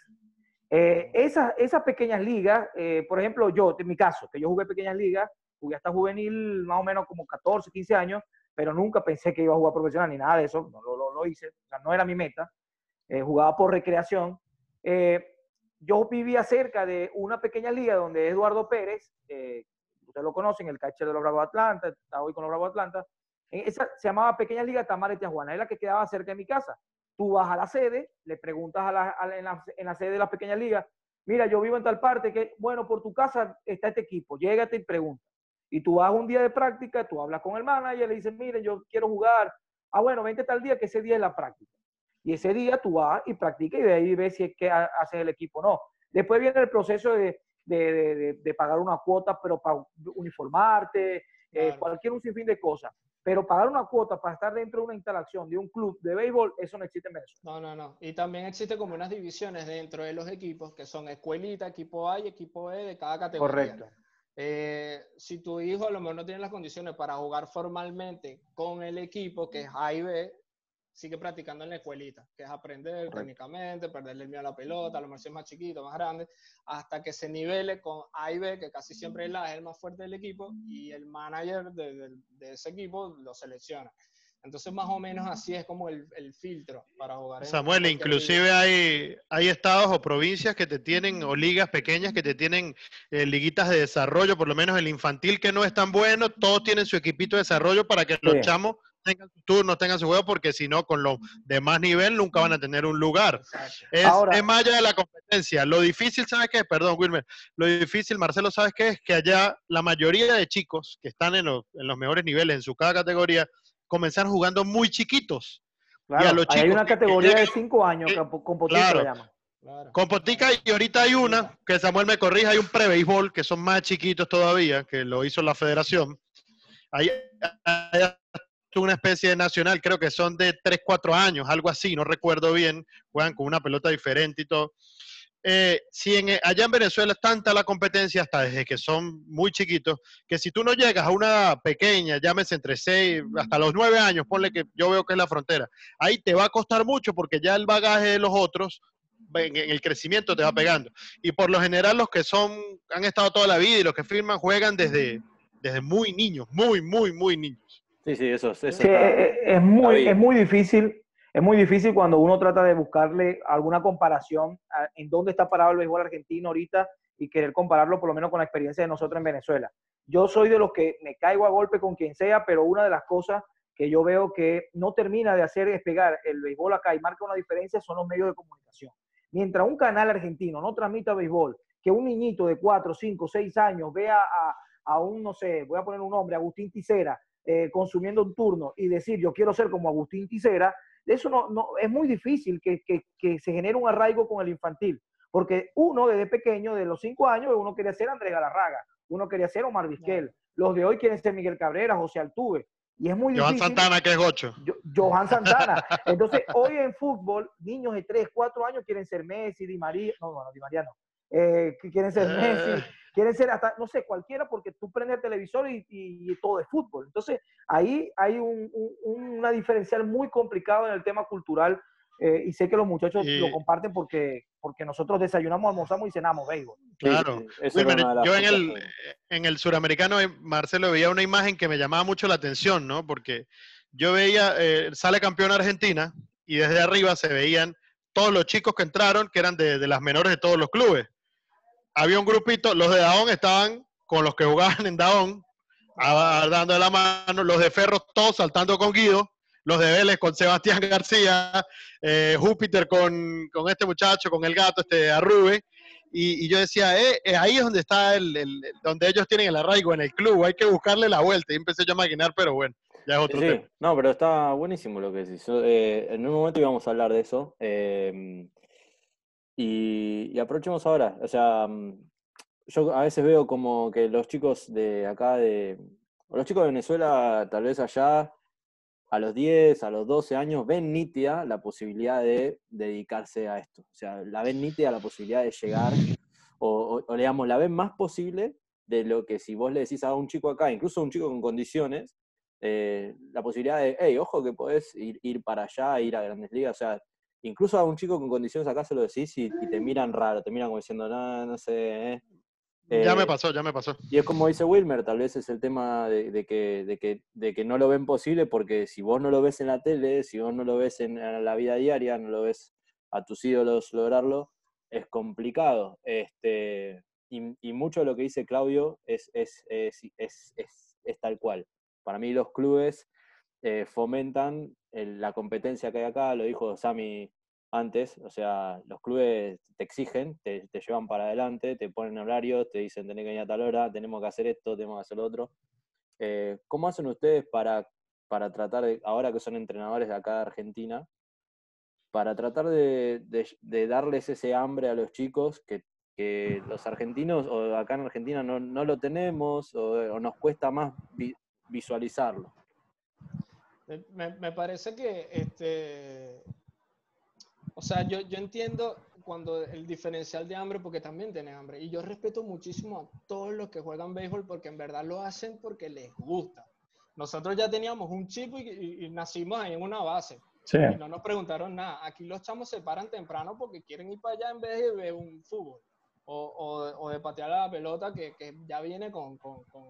Eh, esas, esas pequeñas ligas, eh, por ejemplo, yo, en mi caso, que yo jugué pequeñas ligas, jugué hasta juvenil más o menos como 14, 15 años, pero nunca pensé que iba a jugar profesional ni nada de eso, no lo, lo, hice, no era mi meta, eh, jugaba por recreación. yo vivía cerca de una pequeña liga donde Eduardo Pérez, ustedes lo conocen, el catcher de los Bravos Atlanta, está hoy con los Bravos Atlanta, esa se llamaba Pequeña Liga Tamar de Tijuana, es la que quedaba cerca de mi casa. Tú vas a la sede, le preguntas a la, en, la, sede de la pequeña liga, mira, yo vivo en tal parte, que bueno, por tu casa está este equipo, llégate y pregunta. Y tú vas un día de práctica, tú hablas con el manager, le dices, miren, yo quiero jugar. Ah, bueno, vente tal día, que ese día es la práctica. Y ese día tú vas y practicas y de ahí ves si es que haces el equipo o no. Después viene el proceso de, de, de, de pagar una cuota, pero para uniformarte, eh, cualquier un sinfín de cosas. Pero pagar una cuota para estar dentro de una instalación de un club de béisbol, eso no existe en Venezuela. No, no, no. Y también existe como unas divisiones dentro de los equipos que son escuelita, equipo A y equipo E de cada categoría. Correcto. Eh, si tu hijo a lo mejor no tiene las condiciones para jugar formalmente con el equipo, que es A y B, sigue practicando en la escuelita, que es aprender técnicamente, perderle el miedo a la pelota, a lo mejor si es más chiquito, más grande, hasta que se nivele con A y B, que casi siempre es, la, es el más fuerte del equipo, y el manager de, de, ese equipo lo selecciona. Entonces, más o menos así es como el, el filtro para jugar. en Samuel, cualquier inclusive liga. hay, hay estados o provincias que te tienen, o ligas pequeñas que te tienen eh, liguitas de desarrollo, por lo menos el infantil que no es tan bueno, todos tienen su equipito de desarrollo para que los Sí. chamos tengan su turno, tengan su juego, porque si no, con los de más nivel nunca van a tener un lugar. Es, Ahora- es más allá de la competencia. Lo difícil, ¿sabes qué? Perdón, Wilmer. Lo difícil, Marcelo, ¿sabes qué? Es que allá la mayoría de chicos que están en los, en los mejores niveles en su cada categoría comenzaron jugando muy chiquitos. Claro, a los ahí hay una que categoría de cinco años, que- con claro. Claro. Con Potica y ahorita hay una, que Samuel me corrija, hay un pre-béisbol que son más chiquitos todavía, que lo hizo la federación. Hay, hay una especie de nacional, creo que son de 3, 4 años, algo así, no recuerdo bien, juegan con una pelota diferente y todo. Eh, si en, allá en Venezuela es tanta la competencia, hasta desde que son muy chiquitos, que si tú no llegas a una pequeña, llámese entre 6, hasta los 9 años, ponle que yo veo que es la frontera, ahí te va a costar mucho porque ya el bagaje de los otros en, en el crecimiento te va pegando. Y por lo general los que son, han estado toda la vida y los que firman juegan desde, desde muy niños, muy, muy, muy niños. Sí, sí, eso, es- eso Sí, está- es, es muy, es muy difícil, es muy difícil cuando uno trata de buscarle alguna comparación a- en dónde está parado el béisbol argentino ahorita y querer compararlo por lo menos con la experiencia de nosotros en Venezuela. Yo soy de los que me caigo a golpe con quien sea, pero una de las cosas que yo veo que no termina de hacer despegar el béisbol acá y marca una diferencia son los medios de comunicación. Mientras un canal argentino no transmita béisbol, que un niñito de 4, 5, 6 años vea a, a un, no sé, voy a poner un nombre, Agustín Ticera, eh, consumiendo un turno y decir yo quiero ser como Agustín Ticera, eso no, no es muy difícil que, que, que se genere un arraigo con el infantil. Porque uno desde pequeño, de los 5 años, uno quería ser Andrés Galarraga, uno quería ser Omar Vizquel, los de hoy quieren ser Miguel Cabrera, José Altuve. Y es muy Johan difícil. Santana, que es gocho. Yo- Johan Santana. Entonces, hoy en fútbol, niños de 3, 4 años quieren ser Messi, Di María, no, bueno, Di María no, eh, que quieren ser Messi, Eh, quieren ser hasta, no sé, cualquiera, porque tú prendes el televisor y, y- y todo es fútbol. Entonces, ahí hay un, un- una diferencial muy complicada en el tema cultural eh, y sé que los muchachos Y- lo comparten porque, porque nosotros desayunamos, almorzamos y cenamos béisbol. claro. sí, Wilmer, yo en el, en el suramericano, eh, Marcelo, veía una imagen que me llamaba mucho la atención, ¿no? Porque yo veía, eh, sale campeón Argentina y desde arriba se veían todos los chicos que entraron, que eran de, de las menores de todos los clubes. Había un grupito, los de Daón estaban con los que jugaban en Daón, dando la mano, los de Ferro todos saltando con Guido, los de Vélez con Sebastián García, eh, Júpiter con, con este muchacho, con el gato, este Arrube, y, y yo decía, eh, eh, ahí es donde está el, el- donde ellos tienen el arraigo en el club, hay que buscarle la vuelta. Y empecé yo a imaginar, pero bueno, ya es otro Sí, tema. no, pero está buenísimo lo que decís. Eh, en un momento íbamos a hablar de eso. Y, y aprovechemos ahora. O sea, mm, yo a veces veo como que los chicos de acá, de, los chicos de Venezuela, tal vez allá, a los 10, a los 12 años, ven nítida la posibilidad de dedicarse a esto. O sea, la ven nítida la posibilidad de llegar, o, o- o digamos, la ven más posible de lo que si vos le decís a un chico acá, incluso a un chico con condiciones, eh, la posibilidad de, hey, ojo que podés ir, ir para allá, ir a grandes ligas, o sea, incluso a un chico con condiciones acá se lo decís y, y te miran raro, te miran como diciendo, no, no sé, eh". ya me Eh, pasó, ya me pasó. y es como dice Wilmer, tal vez es el tema de, de que, de, que, de que no lo ven posible porque si vos no lo ves en la tele, si vos no lo ves en, en la vida diaria, no lo ves a tus ídolos lograrlo, es complicado. Este, y, y mucho de lo que dice Claudio es, es, es, es, es- es tal cual. Para mí los clubes eh, fomentan la competencia que hay acá, lo dijo Sami antes, o sea, los clubes te exigen, te, llevan para adelante, te ponen horarios, te dicen tenés que venir a tal hora, tenemos que hacer esto, tenemos que hacer lo otro. Eh, ¿Cómo hacen ustedes para, para tratar ahora que son entrenadores de acá de Argentina, para tratar de, de- darles ese hambre a los chicos que, que los argentinos o acá en Argentina no, no lo tenemos o, nos cuesta más vi- visualizarlo? Me- parece que, este, o sea, yo, yo entiendo cuando el diferencial de hambre, porque también tienen hambre, y yo respeto muchísimo a todos los que juegan béisbol porque en verdad lo hacen porque les gusta. Nosotros ya teníamos un chip y, y- y nacimos ahí en una base. Sí. Y no nos preguntaron nada. Aquí los chamos se paran temprano porque quieren ir para allá en vez de ver un fútbol. O, o- o de patear la pelota que, que ya viene con, con- con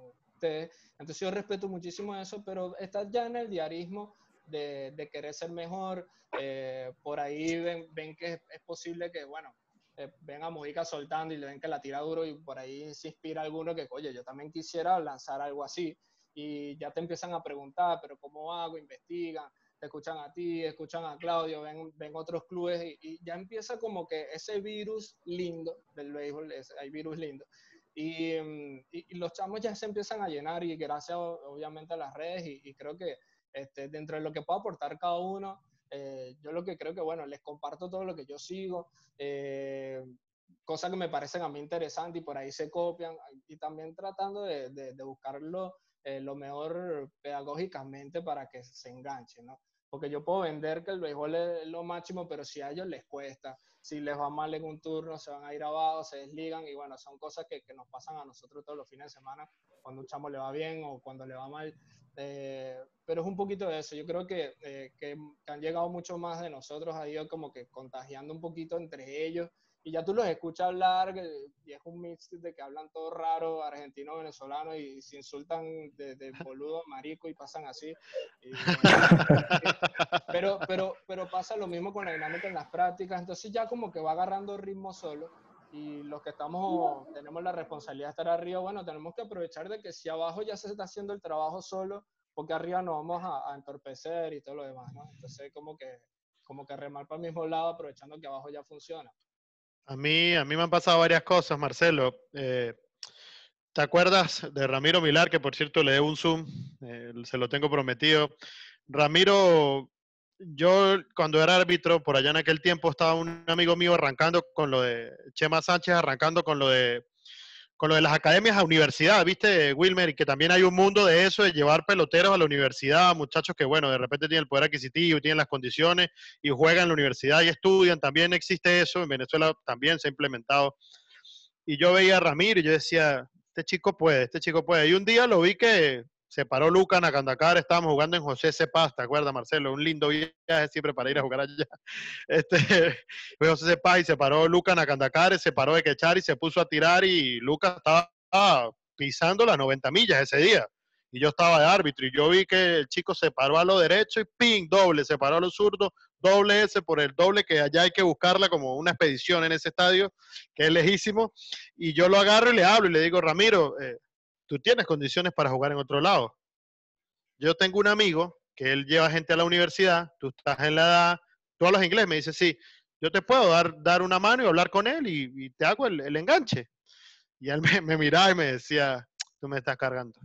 Entonces yo respeto muchísimo eso, pero está ya en el diarismo de, querer ser mejor. Eh, por ahí ven, ven que es, posible que, bueno, eh, ven a Mojica soltando y le ven que la tira duro y por ahí se inspira alguno que, oye, yo también quisiera lanzar algo así. Y ya te empiezan a preguntar, pero ¿cómo hago? Investigan, te escuchan a ti, escuchan a Claudio, ven, ven otros clubes y, ya empieza como que ese virus lindo del béisbol, hay virus lindo. Y, mm, y, y, los chamos ya se empiezan a llenar y gracias obviamente a las redes y, y creo que este, dentro de lo que pueda aportar cada uno, eh, yo lo que creo que, bueno, les comparto todo lo que yo sigo, eh, cosas que me parecen a mí interesantes y por ahí se copian, y también tratando de, de, buscarlo eh, lo mejor pedagógicamente para que se enganche, ¿no? Porque yo puedo vender que el béisbol es lo máximo, pero si a ellos les cuesta, si les va mal en un turno, se van a ir abajo, se desligan, y bueno, son cosas que, que nos pasan a nosotros todos los fines de semana, cuando un chamo le va bien o cuando le va mal. Eh, pero es un poquito de eso. Yo creo que, eh, que, han llegado mucho más de nosotros, ha ido como que contagiando un poquito entre ellos. Y ya tú los escuchas hablar, y es un mix de que hablan todo raro, argentino, venezolano, y se insultan de, de boludo, marico, y pasan así. pero, pero, pero pasa lo mismo con la dinámica en las prácticas, entonces ya como que va agarrando ritmo solo y los que estamos, tenemos la responsabilidad de estar arriba, bueno, tenemos que aprovechar de que si abajo ya se está haciendo el trabajo solo, porque arriba nos vamos a, entorpecer y todo lo demás, ¿no? Entonces, como que, como que remar para el mismo lado, aprovechando que abajo ya funciona. A mí, a mí me han pasado varias cosas, Marcelo. Eh, ¿Te acuerdas de Ramiro Milar, que por cierto le debo un Zoom? Eh, se lo tengo prometido. Ramiro yo cuando era árbitro, por allá en aquel tiempo, estaba un amigo mío arrancando con lo de Chema Sánchez, arrancando con lo de con lo de las academias a universidad, ¿viste, Wilmer? Que también hay un mundo de eso, de llevar peloteros a la universidad, muchachos que, bueno, de repente tienen el poder adquisitivo tienen las condiciones y juegan en la universidad y estudian. También existe eso, en Venezuela también se ha implementado. Y yo veía a Ramiro y yo decía, este chico puede, este chico puede. Y un día lo vi que se paró Luca en Acandacar, estábamos jugando en José Cepaz, ¿te acuerdas, Marcelo? Un lindo viaje siempre para ir a jugar allá. Este, fue José Cepaz y se paró Luca en Acandacar, se paró de quechar y se puso a tirar y Luca estaba pisando las 90 millas ese día. Y yo estaba de árbitro y yo vi que el chico se paró a lo derecho y ping, doble, se paró a lo zurdo, doble ese por el doble que allá hay que buscarla como una expedición en ese estadio, que es lejísimo. Y yo lo agarro y le hablo y le digo, Ramiro, eh, tú tienes condiciones para jugar en otro lado. Yo tengo un amigo que él lleva gente a la universidad, tú estás en la edad, tú hablas inglés, me dice, sí, yo te puedo dar, dar una mano y hablar con él y, te hago el, enganche. Y él me, miraba y me decía, tú me estás cargando.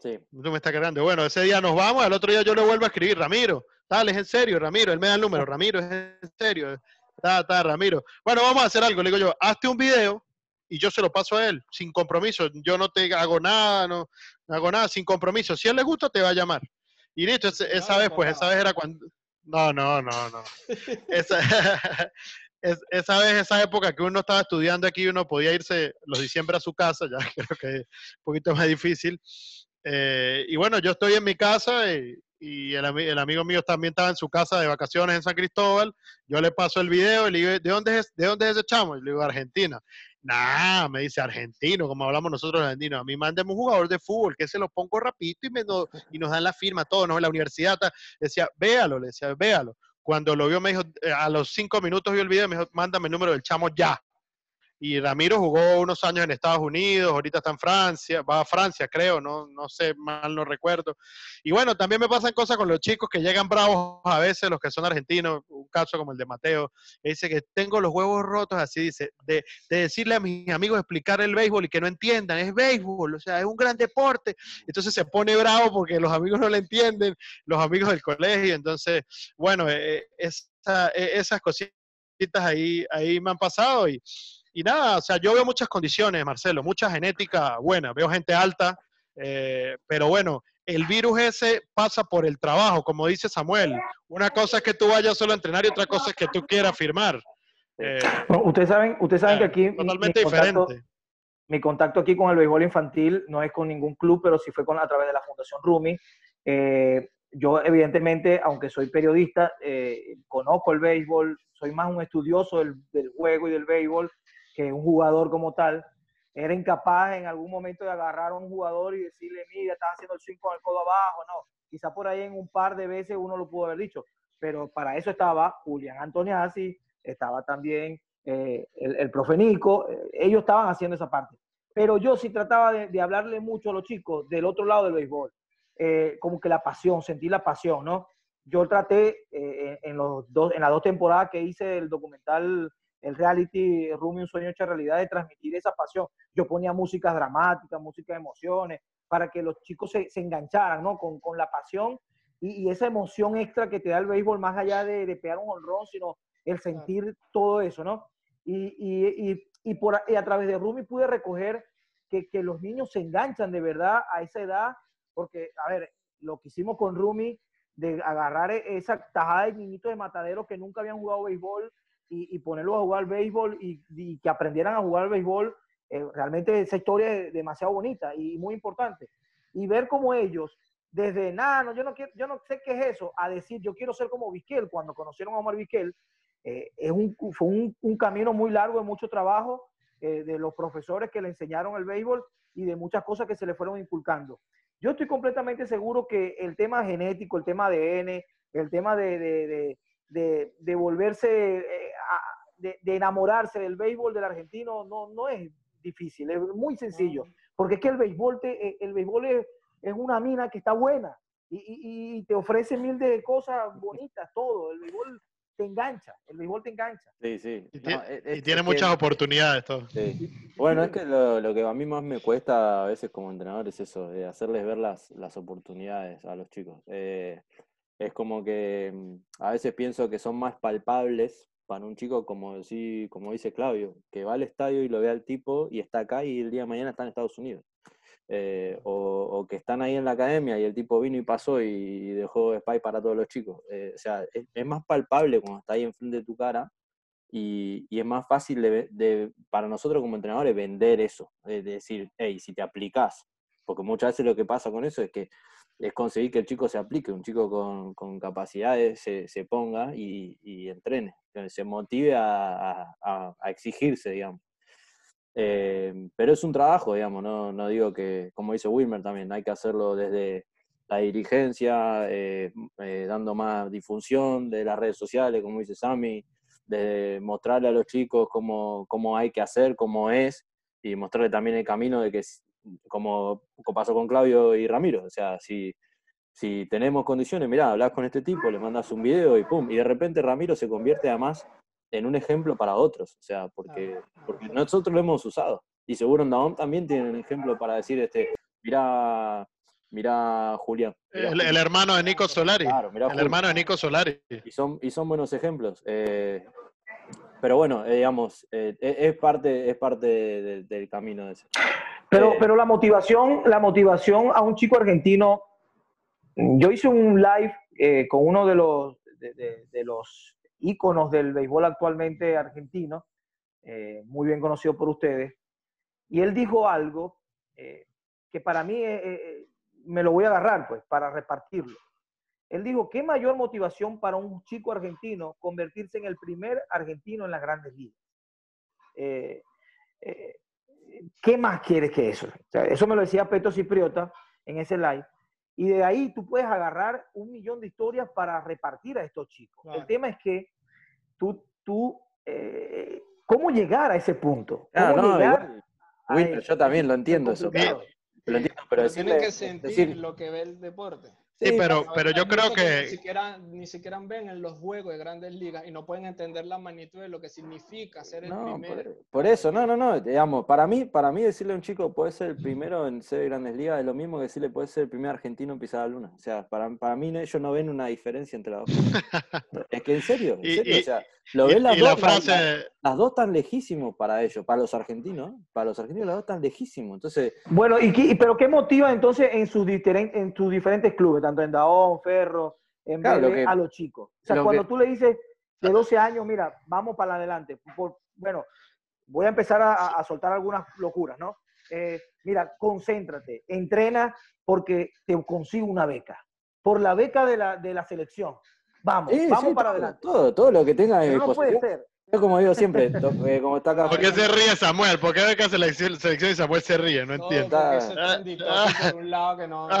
Sí. Tú me estás cargando. Bueno, ese día nos vamos, al otro día yo le vuelvo a escribir, Ramiro, tal, es en serio, Ramiro, él me da el número, Ramiro, es en serio, está, está, Ramiro. Bueno, vamos a hacer algo, le digo yo, hazte un video y yo se lo paso a él, sin compromiso. Yo no te hago nada, no, hago nada, sin compromiso. Si a él le gusta, te va a llamar. Y listo, esa, vez, pues, esa vez era cuando... No, no, no, no. esa, esa vez, esa época que uno estaba estudiando aquí, uno podía irse los diciembre a su casa, ya creo que es un poquito más difícil. Eh, y bueno, yo estoy en mi casa y, y el, el, amigo mío también estaba en su casa de vacaciones en San Cristóbal. Yo le paso el video y le digo, ¿de dónde es, de dónde es ese chamo? Y le digo, Argentina. Nah, me dice argentino, como hablamos nosotros argentinos. A mí mándeme un jugador de fútbol que se lo pongo rapidito y, me, y nos dan la firma, todo, ¿no? En la universidad. decía, véalo, le decía, véalo. Cuando lo vio, me dijo, a los cinco minutos vio el video, me dijo, mándame el número del chamo ya. Y Ramiro jugó unos años en Estados Unidos, ahorita está en Francia, va a Francia, creo, no, no sé, mal no recuerdo. Y bueno, también me pasan cosas con los chicos que llegan bravos a veces, los que son argentinos, un caso como el de Mateo, dice que tengo los huevos rotos, así dice, de, de, decirle a mis amigos explicar el béisbol y que no entiendan, es béisbol, o sea, es un gran deporte. Entonces se pone bravo porque los amigos no le entienden, los amigos del colegio. Entonces, bueno, eh, esa, eh, esas cositas ahí, ahí me han pasado y y nada, o sea, yo veo muchas condiciones, Marcelo, mucha genética buena, veo gente alta, eh, pero bueno, el virus ese pasa por el trabajo, como dice Samuel. Una cosa es que tú vayas solo a entrenar y otra cosa es que tú quieras firmar. Eh, ustedes saben, ustedes saben que aquí... Totalmente diferente. mi contacto aquí con el béisbol infantil no es con ningún club, pero sí fue con, a través de la Fundación Rumi. Eh, yo, evidentemente, aunque soy periodista, conozco el béisbol, soy más un estudioso del, del juego y del béisbol que un jugador como tal. era incapaz en algún momento de agarrar a un jugador y decirle, mira, estás haciendo el 5 con el codo abajo, no. Quizá por ahí en un par de veces uno lo pudo haber dicho, pero para eso estaba Julián Antoniazzi, estaba también eh, el, el, profe Nico, eh, ellos estaban haciendo esa parte. Pero yo sí trataba de, hablarle mucho a los chicos del otro lado del béisbol, eh, como que la pasión, sentir la pasión, ¿no? Yo traté en, los dos, en las dos temporadas que hice el documental el reality Rumi, un sueño hecho realidad, de transmitir esa pasión. Yo ponía músicas dramáticas, música de emociones, para que los chicos se, se engancharan, ¿no? Con, con la pasión y, y, esa emoción extra que te da el béisbol, más allá de, de pegar un honrón, sino el sentir todo eso, ¿no? Y, y, y por, y a través de Rumi pude recoger que, que, los niños se enganchan de verdad a esa edad, porque, a ver, lo que hicimos con Rumi, de agarrar esa tajada de niñitos de matadero que nunca habían jugado béisbol y, y ponerlos a jugar béisbol y, que aprendieran a jugar béisbol, eh, realmente esa historia es demasiado bonita y muy importante. Y ver cómo ellos, desde nada, no, yo, no quiero, yo no sé qué es eso, a decir yo quiero ser como Vizquel, cuando conocieron a Omar Vizquel, eh, es un, fue un, un, camino muy largo de mucho trabajo eh, de los profesores que le enseñaron el béisbol y de muchas cosas que se le fueron inculcando. Yo estoy completamente seguro que el tema genético, el tema ADN, el tema de, de, de volverse, eh, a, de, enamorarse del béisbol del argentino no, no es difícil, es muy sencillo, porque es que el béisbol, te, eh, el béisbol es, es una mina que está buena y, y, y te ofrece mil de cosas bonitas, todo. El béisbol te engancha, el béisbol te engancha. Sí, sí. Y, no, es, y tiene es muchas que, oportunidades todo. Sí. Bueno, es que lo, lo, que a mí más me cuesta a veces como entrenador es eso, de hacerles ver las, las oportunidades a los chicos. Eh, es como que mm, a veces pienso que son más palpables para un chico como, sí, como dice Claudio, que va al estadio y lo ve al tipo y está acá y el día de mañana está en Estados Unidos. Eh, o, que están ahí en la academia y el tipo vino y pasó y dejó spy para todos los chicos. Eh, o sea, es, más palpable cuando está ahí enfrente de tu cara y, y es más fácil de, para nosotros como entrenadores vender eso, de, de decir, hey, si te aplicás, porque muchas veces lo que pasa con eso es que es conseguir que el chico se aplique, un chico con, con capacidades se, se ponga y, y, entrene, se motive a, a, a exigirse, digamos. Eh, pero es un trabajo, digamos, no, no digo que, como dice Wilmer también, hay que hacerlo desde la dirigencia, eh, eh, dando más difusión de las redes sociales, como dice Sammy, de mostrarle a los chicos cómo, cómo hay que hacer, cómo es, y mostrarle también el camino de que, como, como pasó con Claudio y Ramiro, o sea, si, si tenemos condiciones, mirá, hablas con este tipo, le mandas un video y pum, y de repente Ramiro se convierte además en un ejemplo para otros, o sea, porque, porque nosotros lo hemos usado. Y seguro en Daom también tienen un ejemplo para decir, este, mira, mira Julián. Mirá, el, el, hermano de Nico Solari. Claro, mirá, el Julián. hermano de Nico Solari. Y son, y son buenos ejemplos. Eh, pero bueno, eh, digamos, eh, es parte, es parte de, de, del camino ese. Pero, pero la motivación, la motivación a un chico argentino, yo hice un live con uno de los, de, de los íconos del béisbol actualmente argentino, eh, muy bien conocido por ustedes, y él dijo algo eh, que para mí eh, eh, me lo voy a agarrar, pues, para repartirlo. Él dijo, ¿qué mayor motivación para un chico argentino convertirse en el primer argentino en las grandes ligas? ¿Qué más quieres que eso? O sea, eso me lo decía Peto Cipriota en ese live. Y de ahí tú puedes agarrar un millón de historias para repartir a estos chicos. Claro. El tema es que tú, tú eh, ¿cómo llegar a ese punto? Ah, ¿Cómo no, llegar Winter, yo también lo entiendo eso. Claro. Lo entiendo, pero decirle, tienen que sentir decir, lo que ve el deporte. Sí, pero, pero yo creo que... Ni siquiera, ni siquiera ven en los juegos de grandes ligas y no pueden entender la magnitud de lo que significa ser el no, primero. Por, por, eso, no, no, no, digamos, para mí, para mí decirle a un chico puede ser el primero en ser de grandes ligas es lo mismo que decirle puede ser el primer argentino en pisar la luna. O sea, para, para mí ellos no ven una diferencia entre las dos. es que en serio, en serio, y, o sea, lo ven las, dos, frase... las, las, dos tan lejísimos para ellos, para los argentinos, para los argentinos las dos tan lejísimos. Entonces... Bueno, ¿y qué, pero qué motiva entonces en sus, en sus diferentes clubes, tanto en Daón, Ferro, en claro, vez de a los chicos. O sea, cuando que... tú le dices de 12 años, mira, vamos para adelante. Por, bueno, voy a empezar a, a, soltar algunas locuras, ¿no? Eh, mira, concéntrate, entrena porque te consigo una beca. Por la beca de la, de la selección. Vamos, sí, vamos sí, para todo, adelante. Todo, todo lo que tenga Pero no puede ser. Yo como digo siempre, eh, como está acá. ¿Por qué se ríe Samuel? ¿Por qué ve que selección, selección y Samuel se ríe? No Todo entiendo. porque eso es trendy topic por un lado que no.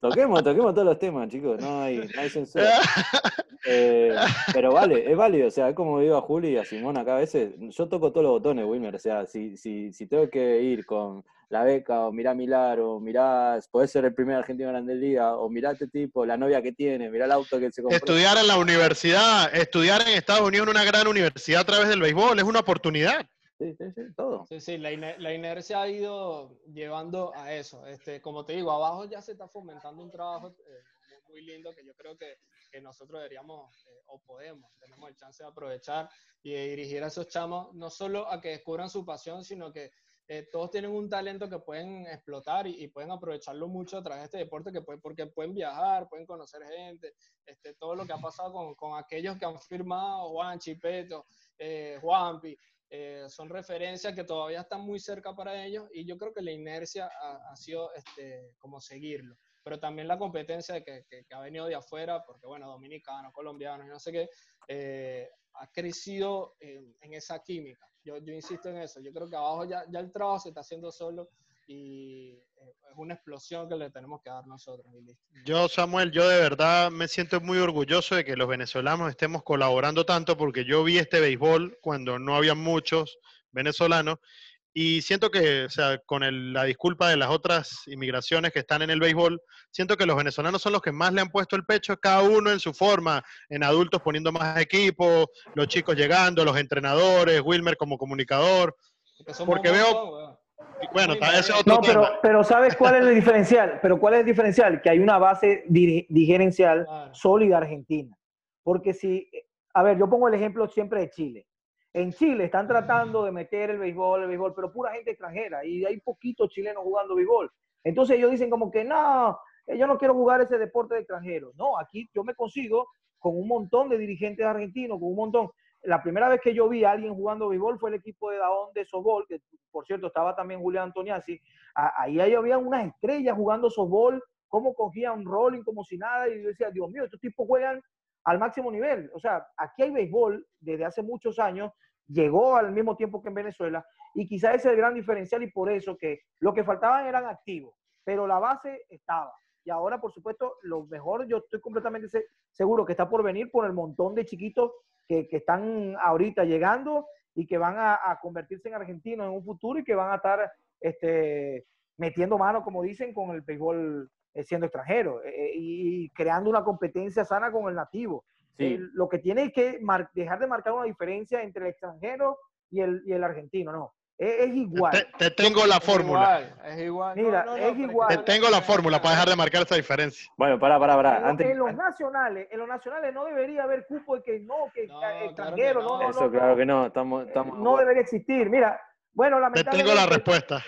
Toquemos, toquemos todos los temas, chicos. No hay, no hay censura. Eh, pero vale, es válido. O sea, es como digo a Juli y a Simón acá a veces. Yo toco todos los botones, Wilmer. O sea, si, si, si tengo que ir con la beca, o mirá Milar, o mirá, podés ser el primer argentino grande del día, o mirá este tipo, la novia que tiene, mirá el auto que se compró. Estudiar en la universidad, estudiar en Estados Unidos en una gran universidad a través del béisbol es una oportunidad. Sí, sí, todo. Sí, sí, la, ine- la inercia ha ido llevando a eso. Este, como te digo, abajo ya se está fomentando un trabajo eh, muy lindo que yo creo que, que nosotros deberíamos eh, o podemos, tenemos el chance de aprovechar y de dirigir a esos chamos, no solo a que descubran su pasión, sino que eh, todos tienen un talento que pueden explotar y, y pueden aprovecharlo mucho a través de este deporte, que puede- porque pueden viajar, pueden conocer gente, este, todo lo que ha pasado con, con aquellos que han firmado, Juan Chipeto, eh, Juanpi, eh, son referencias que todavía están muy cerca para ellos y yo creo que la inercia ha, ha sido este, como seguirlo. Pero también la competencia que, que- que ha venido de afuera, porque bueno, dominicanos, colombianos y no sé qué, eh, ha crecido en, en esa química. Yo, yo insisto en eso. Yo creo que abajo ya, ya el trabajo se está haciendo solo y eh, es una explosión que le tenemos que dar nosotros. Yo, Samuel, yo de verdad me siento muy orgulloso de que los venezolanos estemos colaborando tanto porque yo vi este béisbol cuando no había muchos venezolanos y siento que, o sea, con el- la disculpa de las otras inmigraciones que están en el béisbol, siento que los venezolanos son los que más le han puesto el pecho, cada uno en su forma, en adultos poniendo más equipo, los chicos llegando, los entrenadores, Wilmer como comunicador. Porque, veo- montón, bueno, ese otro No, pero, tema. pero ¿sabes cuál es el diferencial? Pero ¿cuál es el diferencial? Que hay una base digerencial Claro. sólida argentina. Porque si, a ver, yo pongo el ejemplo siempre de Chile. En Chile están tratando de meter el béisbol, el béisbol, pero pura gente extranjera y hay poquitos chilenos jugando béisbol. Entonces ellos dicen como que no, eh, yo no quiero jugar ese deporte de extranjeros. No, aquí yo me consigo con un montón de dirigentes argentinos, con un montón. La primera vez que yo vi a alguien jugando béisbol fue el equipo de Daón de softball, que por cierto estaba también Julián Antoniazzi. Ahí, ahí había unas estrellas jugando softball, cómo cogían rolling como si nada, y yo decía, Dios mío, estos tipos juegan al máximo nivel. O sea, aquí hay béisbol desde hace muchos años, llegó al mismo tiempo que en Venezuela, y quizás ese es el gran diferencial y por eso que lo que faltaban eran activos, pero la base estaba. Y ahora, por supuesto, lo mejor, yo estoy completamente se- seguro que está por venir por el montón de chiquitos que, que están ahorita llegando y que van a, a convertirse en argentinos en un futuro y que van a estar este, metiendo mano, como dicen, con el béisbol eh, siendo extranjero eh, eh, y creando una competencia sana con el nativo. Sí. Eh, lo que tiene es que dejar de marcar una diferencia entre el extranjero y el, y el argentino, no. Es, es igual. Te, te tengo la Es fórmula. igual, es igual. Mira, No, no, no, es igual. Te tengo la fórmula para dejar de marcar esa diferencia. Bueno, pará, pará, pará. En, lo- Antes, en los nacionales, en los nacionales no debería haber cupo de que no, que No, que claro que extranjero, no, no. no, eso, claro que no. Estamos, estamos no debería existir. Mira, bueno, Te lamentablemente. tengo la respuesta.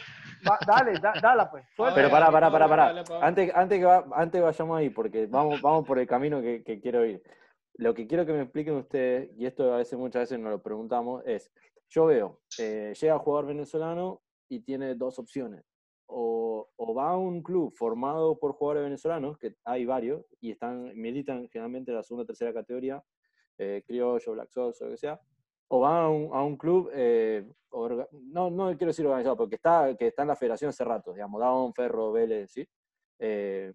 Va- dale, da- dala pues. suelta. Pero Dale, pará, dale, pará, pará, pará. dale. Antes, antes, que va- antes que vayamos ahí, porque vamos, vamos por el camino que, que quiero ir. Lo que quiero que me expliquen ustedes, y esto a veces, muchas veces nos lo preguntamos, es, yo veo, eh, llega jugador venezolano y tiene dos opciones. O, va a un club formado por jugadores venezolanos, que hay varios, y están, militan generalmente en la segunda o tercera categoría, eh, criollo, black sox, o lo que sea, o va a un, a un club, eh, no, no quiero decir organizado, porque está, que está en la federación hace rato, digamos, Daón, Ferro, Vélez, ¿sí? Eh,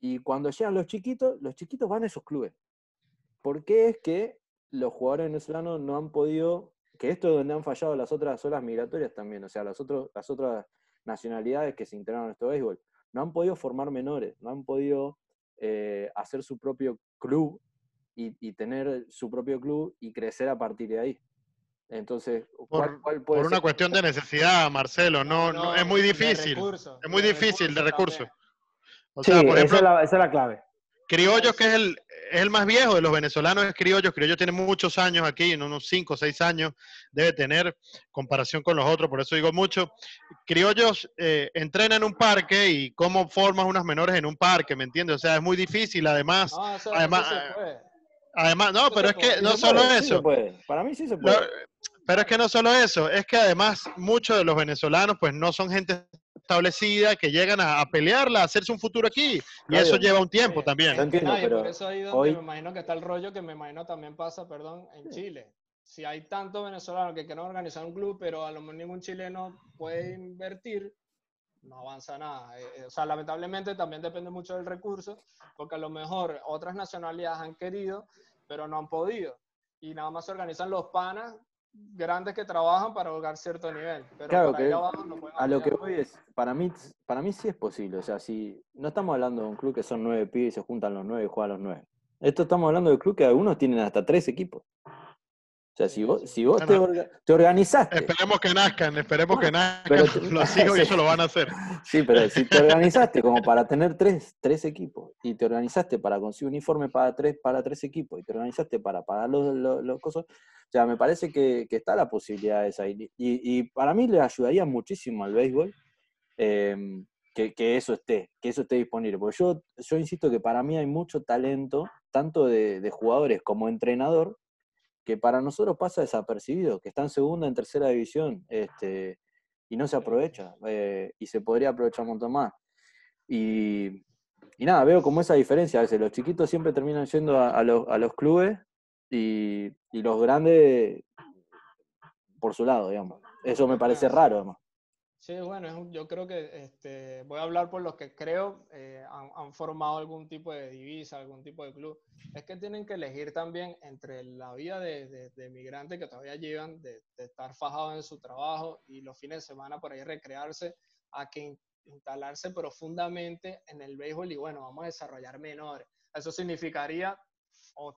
y cuando llegan los chiquitos, los chiquitos van a esos clubes. ¿Por qué es que los jugadores venezolanos no han podido, que esto es donde han fallado las otras olas migratorias también, o sea, las, otros, las otras nacionalidades que se integraron a este béisbol, no han podido formar menores, no han podido eh, hacer su propio club y, y tener su propio club y crecer a partir de ahí. Entonces, ¿cuál, Por, cuál puede por una ser? cuestión de necesidad, Marcelo. No, no, es muy difícil. recursos, Es muy de difícil de recursos Sí, esa, es la, esa es la clave. Criollos, que es el, es el más viejo de los venezolanos, es Criollos. Criollos tiene muchos años aquí, en unos 5 o 6 años debe tener comparación con los otros, por eso digo mucho. Criollos eh, entrena en un parque y cómo formas unas menores en un parque, ¿me entiendes? O sea, es muy difícil, además. No, Además. Además, no, pero es que no solo eso. Para mí sí se puede. pero es que no solo eso, es que además muchos de los venezolanos pues no son gente establecida, que llegan a, pelearla, a hacerse un futuro aquí. Y eso lleva un tiempo también. entiendo, pero por eso ahí donde me imagino que está el rollo que me imagino también pasa, perdón, en Chile. Si hay tantos venezolanos que quieren organizar un club, pero a lo mejor ningún chileno puede invertir, no avanza nada. Eh, eh, o sea, lamentablemente también depende mucho del recurso, porque a lo mejor otras nacionalidades han querido, pero no han podido. Y nada más se organizan los panas grandes que trabajan para lograr cierto nivel. Pero claro que a lo que voy es, para mí, para mí sí es posible. O sea, si no estamos hablando de un club que son nueve pibes y se juntan los nueve y juegan los nueve. Esto estamos hablando de un club que algunos tienen hasta tres equipos. O sea, si vos, si vos te, organizaste. Esperemos que nazcan, esperemos que nazcan los hijos y eso lo van a hacer. Sí, pero si te organizaste como para tener tres, tres equipos y te organizaste para conseguir un uniforme para tres, para tres equipos y te organizaste para pagar los, los, cosas, o sea, me parece que, está la posibilidad esa. Y, y, para mí le ayudaría muchísimo al béisbol em, que, eso esté, que eso esté disponible. Porque yo, yo insisto que para mí hay mucho talento, tanto de, de jugadores como entrenador, que para nosotros pasa desapercibido, que está en segunda, en tercera división, este, y no se aprovecha, eh, y se podría aprovechar un montón más. Y, nada, veo como esa diferencia, a veces los chiquitos siempre terminan yendo a, los, clubes y, y, los grandes por su lado, digamos. Eso me parece raro, además. Sí, bueno, yo creo que este, voy a hablar por los que creo eh, han, formado algún tipo de divisa, algún tipo de club. Es que tienen que elegir también entre la vida de, de, migrantes que todavía llevan, de, estar fajados en su trabajo y los fines de semana por ahí recrearse, a que instalarse profundamente en el béisbol y bueno, vamos a desarrollar menores. Eso significaría o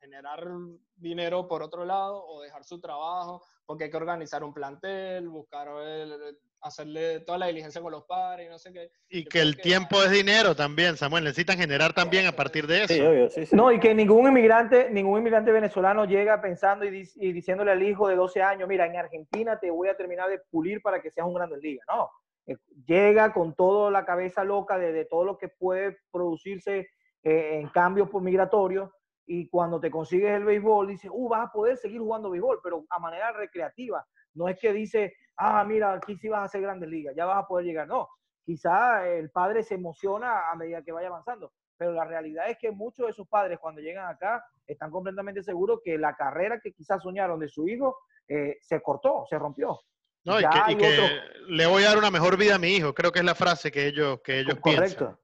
generar dinero por otro lado o dejar su trabajo, porque hay que organizar un plantel, buscar el, hacerle toda la diligencia con los padres y no sé qué. Y que el tiempo es dinero también, Samuel, necesitan generar también a partir de eso. Sí, obvio, sí, No, y que ningún inmigrante, ningún inmigrante venezolano llega pensando y, diciéndole al hijo de 12 años, mira, en Argentina te voy a terminar de pulir para que seas un grande liga. No, eh, llega con toda la cabeza loca de, todo lo que puede producirse eh, en cambios por migratorios y cuando te consigues el béisbol, dices, uh, vas a poder seguir jugando béisbol, pero a manera recreativa. No es que dice, ah, mira, aquí sí vas a hacer grandes ligas, ya vas a poder llegar. No, quizá el padre se emociona a medida que vaya avanzando, pero la realidad es que muchos de esos padres cuando llegan acá están completamente seguros que la carrera que quizás soñaron de su hijo eh, se cortó, se rompió. No, y que, le voy a dar una mejor vida a mi hijo, creo que es la frase que ellos, que ellos Correcto.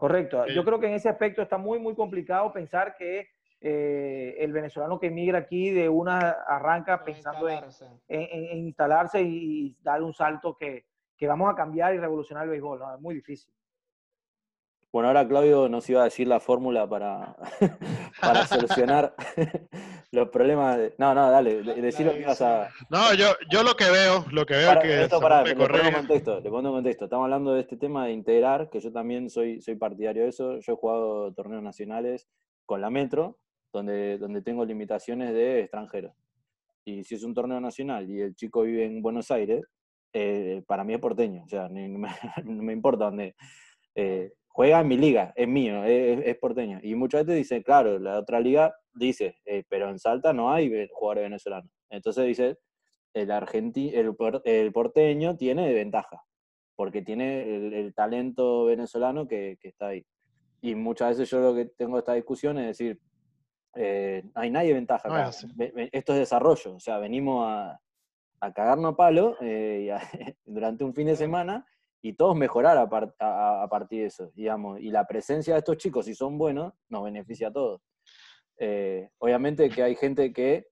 Correcto. Yo creo que en ese aspecto está muy, muy complicado pensar que eh, el venezolano que emigra aquí de una arranca pensando en, instalarse y, dar un salto que, vamos a cambiar y revolucionar el béisbol. Es muy difícil. Bueno, ahora Claudio nos iba a decir la fórmula para, para solucionar los problemas. No, no, dale, decir lo que ibas a. No, yo, yo lo que veo, lo que veo es que. Esto, para, le, pongo contexto, le pongo contexto. Estamos hablando de este tema de integrar, que yo también soy, soy partidario de eso. Yo he jugado torneos nacionales con la Metro, donde, donde tengo limitaciones de extranjeros. Y si es un torneo nacional y el chico vive en Buenos Aires, eh, para mí es porteño, o sea, no me, importa dónde. Eh, juega en mi liga, es mío, es, porteño. Y muchas veces dicen, claro, la otra liga dice, eh, pero en Salta no hay jugadores venezolanos. Entonces dice, el, el, el porteño tiene ventaja, porque tiene el, talento venezolano que, que, está ahí. Y muchas veces yo lo que tengo esta discusión es decir, eh, hay nadie ventaja acá. Esto es desarrollo, o sea, venimos a, a cagarnos a palo eh, durante un fin de semana y todos mejorar a, partir de eso, digamos. Y la presencia de estos chicos, si son buenos, nos beneficia a todos. Eh, obviamente que hay gente que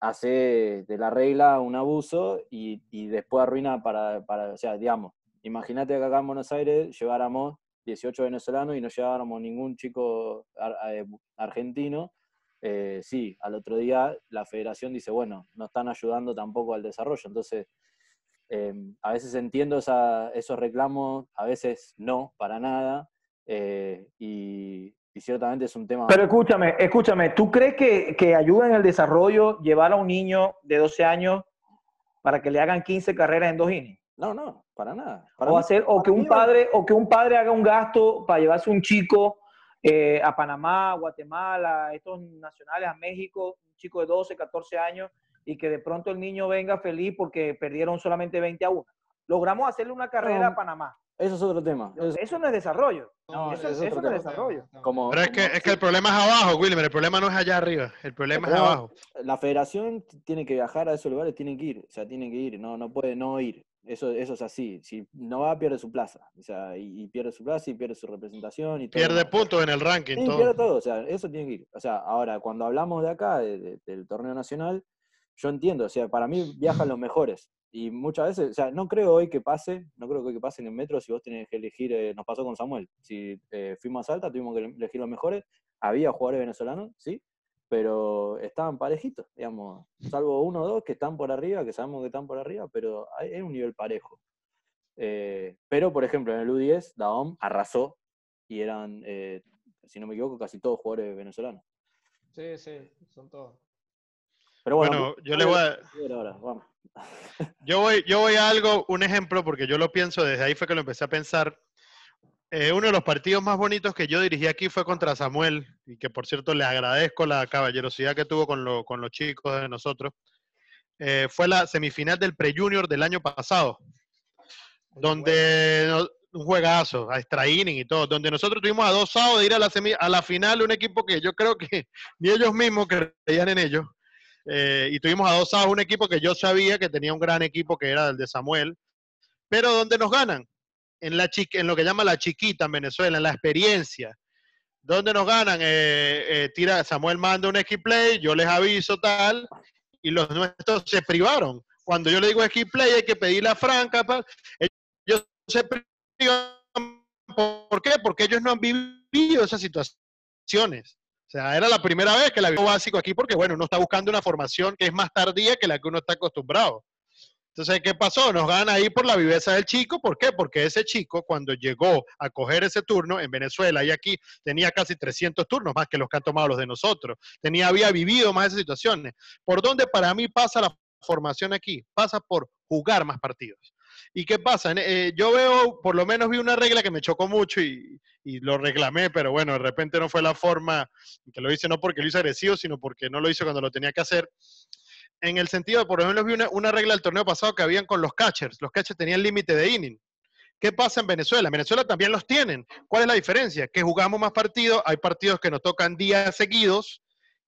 hace de la regla un abuso y, después arruina para, para, o sea, digamos, imagínate que acá en Buenos Aires lleváramos 18 venezolanos y no lleváramos ningún chico argentino eh, sí, al otro día la federación dice, bueno, no están ayudando tampoco al desarrollo. Entonces, em, a veces entiendo esos reclamos, a veces no, para nada. Eh, y, ciertamente es un tema... Pero escúchame, escúchame, ¿tú crees que, que ayuda en el desarrollo llevar a un niño de 12 años para que le hagan 15 carreras en dos innings? No, no, para nada. o, hacer, o, que un padre, o que un padre haga un gasto para llevarse un chico eh, a Panamá, Guatemala, a estos nacionales, a México, un chico de 12, 14 años, y que de pronto el niño venga feliz porque perdieron solamente 20 a 1. logramos hacerle una carrera No. a Panamá. Eso es otro tema. Eso- Eso no es desarrollo. No, eso, es eso otro no es desarrollo. como, Pero es que, es que el problema es abajo, Wilmer. El problema no es allá arriba. El problema es abajo. la federación tiene que viajar a esos lugares, tiene que ir, o sea, tiene que ir, no, no puede no ir. Eso, eso es así. Si no va, pierde su plaza. O sea, y, y pierde su plaza y pierde su representación y todo. Pierde puntos en el ranking. Sí, todo. pierde todo. O sea, eso tiene que ir. O sea, ahora, cuando hablamos de acá, de- de- del torneo nacional, yo entiendo, o sea, para mí viajan los mejores. Y muchas veces, o sea, no creo hoy que pase, no creo que hoy que pase en el metro si vos tenés que elegir, eh, nos pasó con Samuel. Si eh, fuimos a Salta, tuvimos que elegir los mejores. Había jugadores venezolanos, sí, pero estaban parejitos, digamos, salvo uno o dos que están por arriba, que sabemos que están por arriba, pero hay, hay un nivel parejo. Eh, pero, por ejemplo, en el U10, Daom arrasó y eran, eh, si no me equivoco, casi todos jugadores venezolanos. Sí, sí, son todos. Pero bueno, Bueno, yo le voy a, ver ahora, vamos. Yo voy, yo voy a algo, un ejemplo, porque yo lo pienso, desde ahí fue que lo empecé a pensar. Eh, uno de los partidos más bonitos que yo dirigí aquí fue contra Samuel, y que por cierto le agradezco la caballerosidad que tuvo con, lo- con los chicos de nosotros. Eh, fue la semifinal del Pre-Junior del año pasado, donde no- un juegazo, a extra inning y todo, donde nosotros tuvimos a dos sábados de ir a la, semi- a la final, un equipo que yo creo que ni ellos mismos creían en ellos. Eh, y tuvimos a dos sábados un equipo que yo sabía que tenía un gran equipo que era el de Samuel, pero donde nos ganan, en, la chi- en lo que llama la chiquita en Venezuela, en la experiencia. ¿Dónde nos ganan? Eh, eh, tira, Samuel manda un ski play, yo les aviso tal, y los nuestros se privaron. Cuando yo le digo ski play hay que pedir la franca, pa- ellos se privan. ¿Por qué? Porque ellos no han vivido esas situaciones. O sea, era la primera vez que la vio básico aquí porque, bueno, uno está buscando una formación que es más tardía que la que uno está acostumbrado. Entonces, ¿qué pasó? Nos ganan ahí por la viveza del chico. ¿Por qué? Porque ese chico, cuando llegó a coger ese turno en Venezuela y aquí, tenía casi 300 turnos más que los que han tomado los de nosotros. Tenía, había vivido más esas situaciones. ¿Por dónde para mí pasa la formación aquí? Pasa por jugar más partidos. ¿Y qué pasa? Eh, yo veo, por lo menos vi una regla que me chocó mucho y, y lo reclamé, pero bueno, de repente no fue la forma que lo hice, no porque lo hice agresivo, sino porque no lo hice cuando lo tenía que hacer en el sentido de, por ejemplo, vi una, una, regla del torneo pasado que habían con los catchers. Los catchers tenían límite de inning. ¿Qué pasa en Venezuela? En Venezuela también los tienen. ¿Cuál es la diferencia? Que jugamos más partidos, hay partidos que nos tocan días seguidos,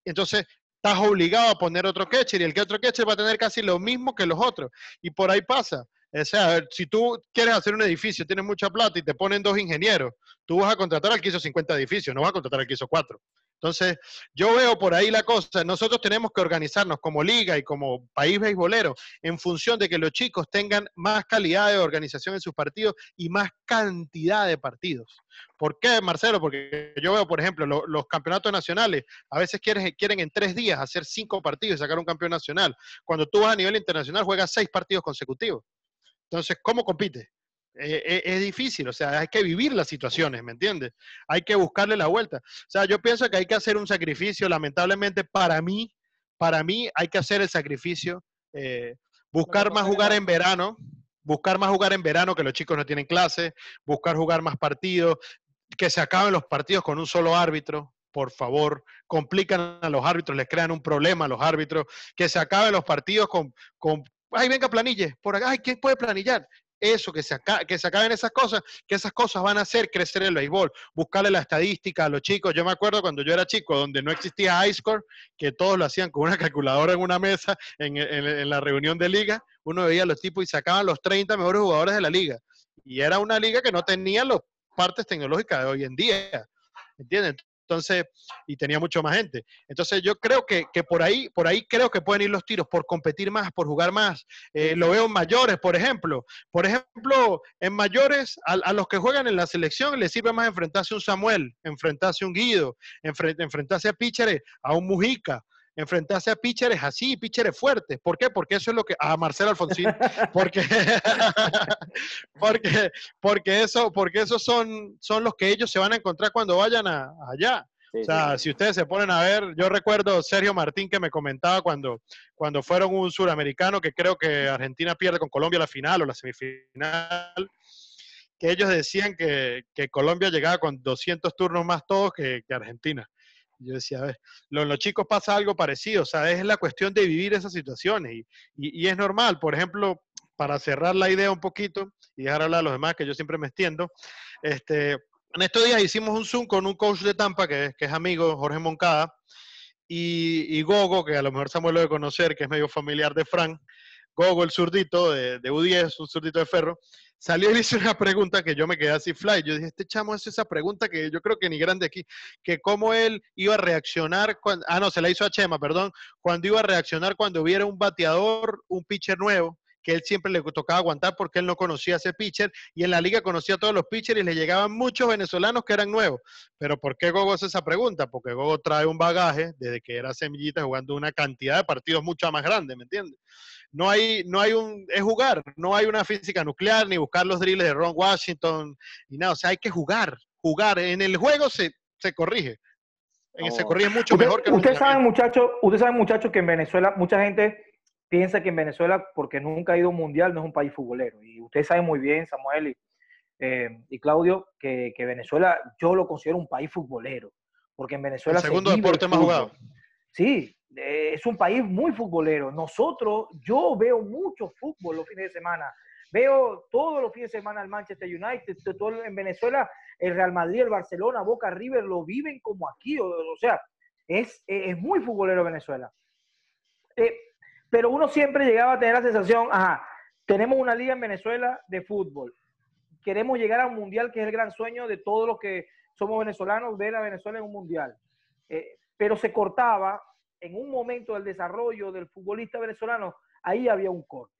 entonces estás obligado a poner otro catcher y el que otro catcher va a tener casi lo mismo que los otros. Y por ahí pasa. O sea, si tú quieres hacer un edificio, tienes mucha plata y te ponen dos ingenieros, tú vas a contratar al que hizo 50 edificios, no vas a contratar al que hizo 4. Entonces, yo veo por ahí la cosa. Nosotros tenemos que organizarnos como liga y como país beisbolero en función de que los chicos tengan más calidad de organización en sus partidos y más cantidad de partidos. ¿Por qué, Marcelo? Porque yo veo, por ejemplo, lo, los campeonatos nacionales, a veces quieren, quieren en tres días hacer cinco partidos y sacar un campeón nacional. Cuando tú vas a nivel internacional, juegas seis partidos consecutivos. Entonces, ¿cómo compite? Eh, es difícil, o sea, hay que vivir las situaciones, ¿me entiendes? Hay que buscarle la vuelta. O sea, yo pienso que hay que hacer un sacrificio, lamentablemente para mí, para mí hay que hacer el sacrificio, eh, buscar más jugar en verano, buscar más jugar en verano que los chicos no tienen clase, buscar jugar más partidos, que se acaben los partidos con un solo árbitro, por favor, complican a los árbitros, les crean un problema a los árbitros, que se acaben los partidos con, con ay, venga, planille, por acá, ay, ¿quién puede planillar? Eso, que se, que se acaben esas cosas, que esas cosas van a hacer crecer el béisbol, buscarle la estadística a los chicos. Yo me acuerdo cuando yo era chico, donde no existía iScore, que todos lo hacían con una calculadora en una mesa, en, la reunión de liga, uno veía a los tipos y sacaban los 30 mejores jugadores de la liga. Y era una liga que no tenía las partes tecnológicas de hoy en día. ¿Entienden? Entonces, y tenía mucho más gente. Entonces, yo creo que, que, por ahí, por ahí creo que pueden ir los tiros, por competir más, por jugar más. Eh, lo veo en mayores, por ejemplo. Por ejemplo, en mayores, a, a, los que juegan en la selección les sirve más enfrentarse a un Samuel, enfrentarse a un Guido, enfrent, enfrentarse a Pícheres, a un Mujica, enfrentarse a pitchers así, pitchers fuertes. ¿Por qué? Porque eso es lo que. A Marcelo Alfonsín. Porque, porque, porque, eso, porque esos son, son los que ellos se van a encontrar cuando vayan a, allá. Sí, o sea, sí. si ustedes se ponen a ver, yo recuerdo Sergio Martín que me comentaba cuando, cuando fueron un suramericano, que creo que Argentina pierde con Colombia la final o la semifinal, que ellos decían que, que Colombia llegaba con 200 turnos más todos que, que Argentina. Yo decía, a ver, los, los, chicos pasa algo parecido, o sea, es la cuestión de vivir esas situaciones y, y, y, es normal. Por ejemplo, para cerrar la idea un poquito y dejar hablar a los demás, que yo siempre me extiendo, este, en estos días hicimos un Zoom con un coach de Tampa, que, que es amigo, Jorge Moncada, y, y, Gogo, que a lo mejor Samuel lo de conocer, que es medio familiar de Frank, Gogo, el zurdito de, de U10, un zurdito de ferro, salió y le hizo una pregunta que yo me quedé así fly. Yo dije, este chamo hace esa pregunta que yo creo que ni grande aquí, que cómo él iba a reaccionar cuando, ah, no, se la hizo a Chema, perdón, cuando iba a reaccionar cuando hubiera un bateador, un pitcher nuevo, que él siempre le tocaba aguantar porque él no conocía a ese pitcher y en la liga conocía a todos los pitchers y le llegaban muchos venezolanos que eran nuevos. Pero ¿por qué Gogo hace esa pregunta? Porque Gogo trae un bagaje desde que era semillita jugando una cantidad de partidos mucho más grande, ¿me entiendes? No hay, no hay un, es jugar, no hay una física nuclear ni buscar los drills de Ron Washington ni nada, o sea, hay que jugar, jugar. En el juego se, se corrige. En, Se corrige mucho usted, mejor que Ustedes saben, muchachos, ustedes saben, muchachos, que en Venezuela mucha gente piensa que en Venezuela, porque nunca ha ido a un mundial, no es un país futbolero. Y ustedes saben muy bien, Samuel y, eh, y Claudio, que, que, Venezuela yo lo considero un país futbolero. Porque en Venezuela. El segundo deporte más jugado. Sí, eh, es un país muy futbolero. Nosotros, yo veo mucho fútbol los fines de semana. Veo todos los fines de semana el Manchester United, todo en Venezuela, el Real Madrid, el Barcelona, Boca River lo viven como aquí. O, o sea, es, es muy futbolero Venezuela. Eh, pero uno siempre llegaba a tener la sensación, ajá, tenemos una liga en Venezuela de fútbol, queremos llegar a un mundial que es el gran sueño de todos los que somos venezolanos, ver a Venezuela en un mundial. Eh, pero se cortaba en un momento del desarrollo del futbolista venezolano, ahí había un corte.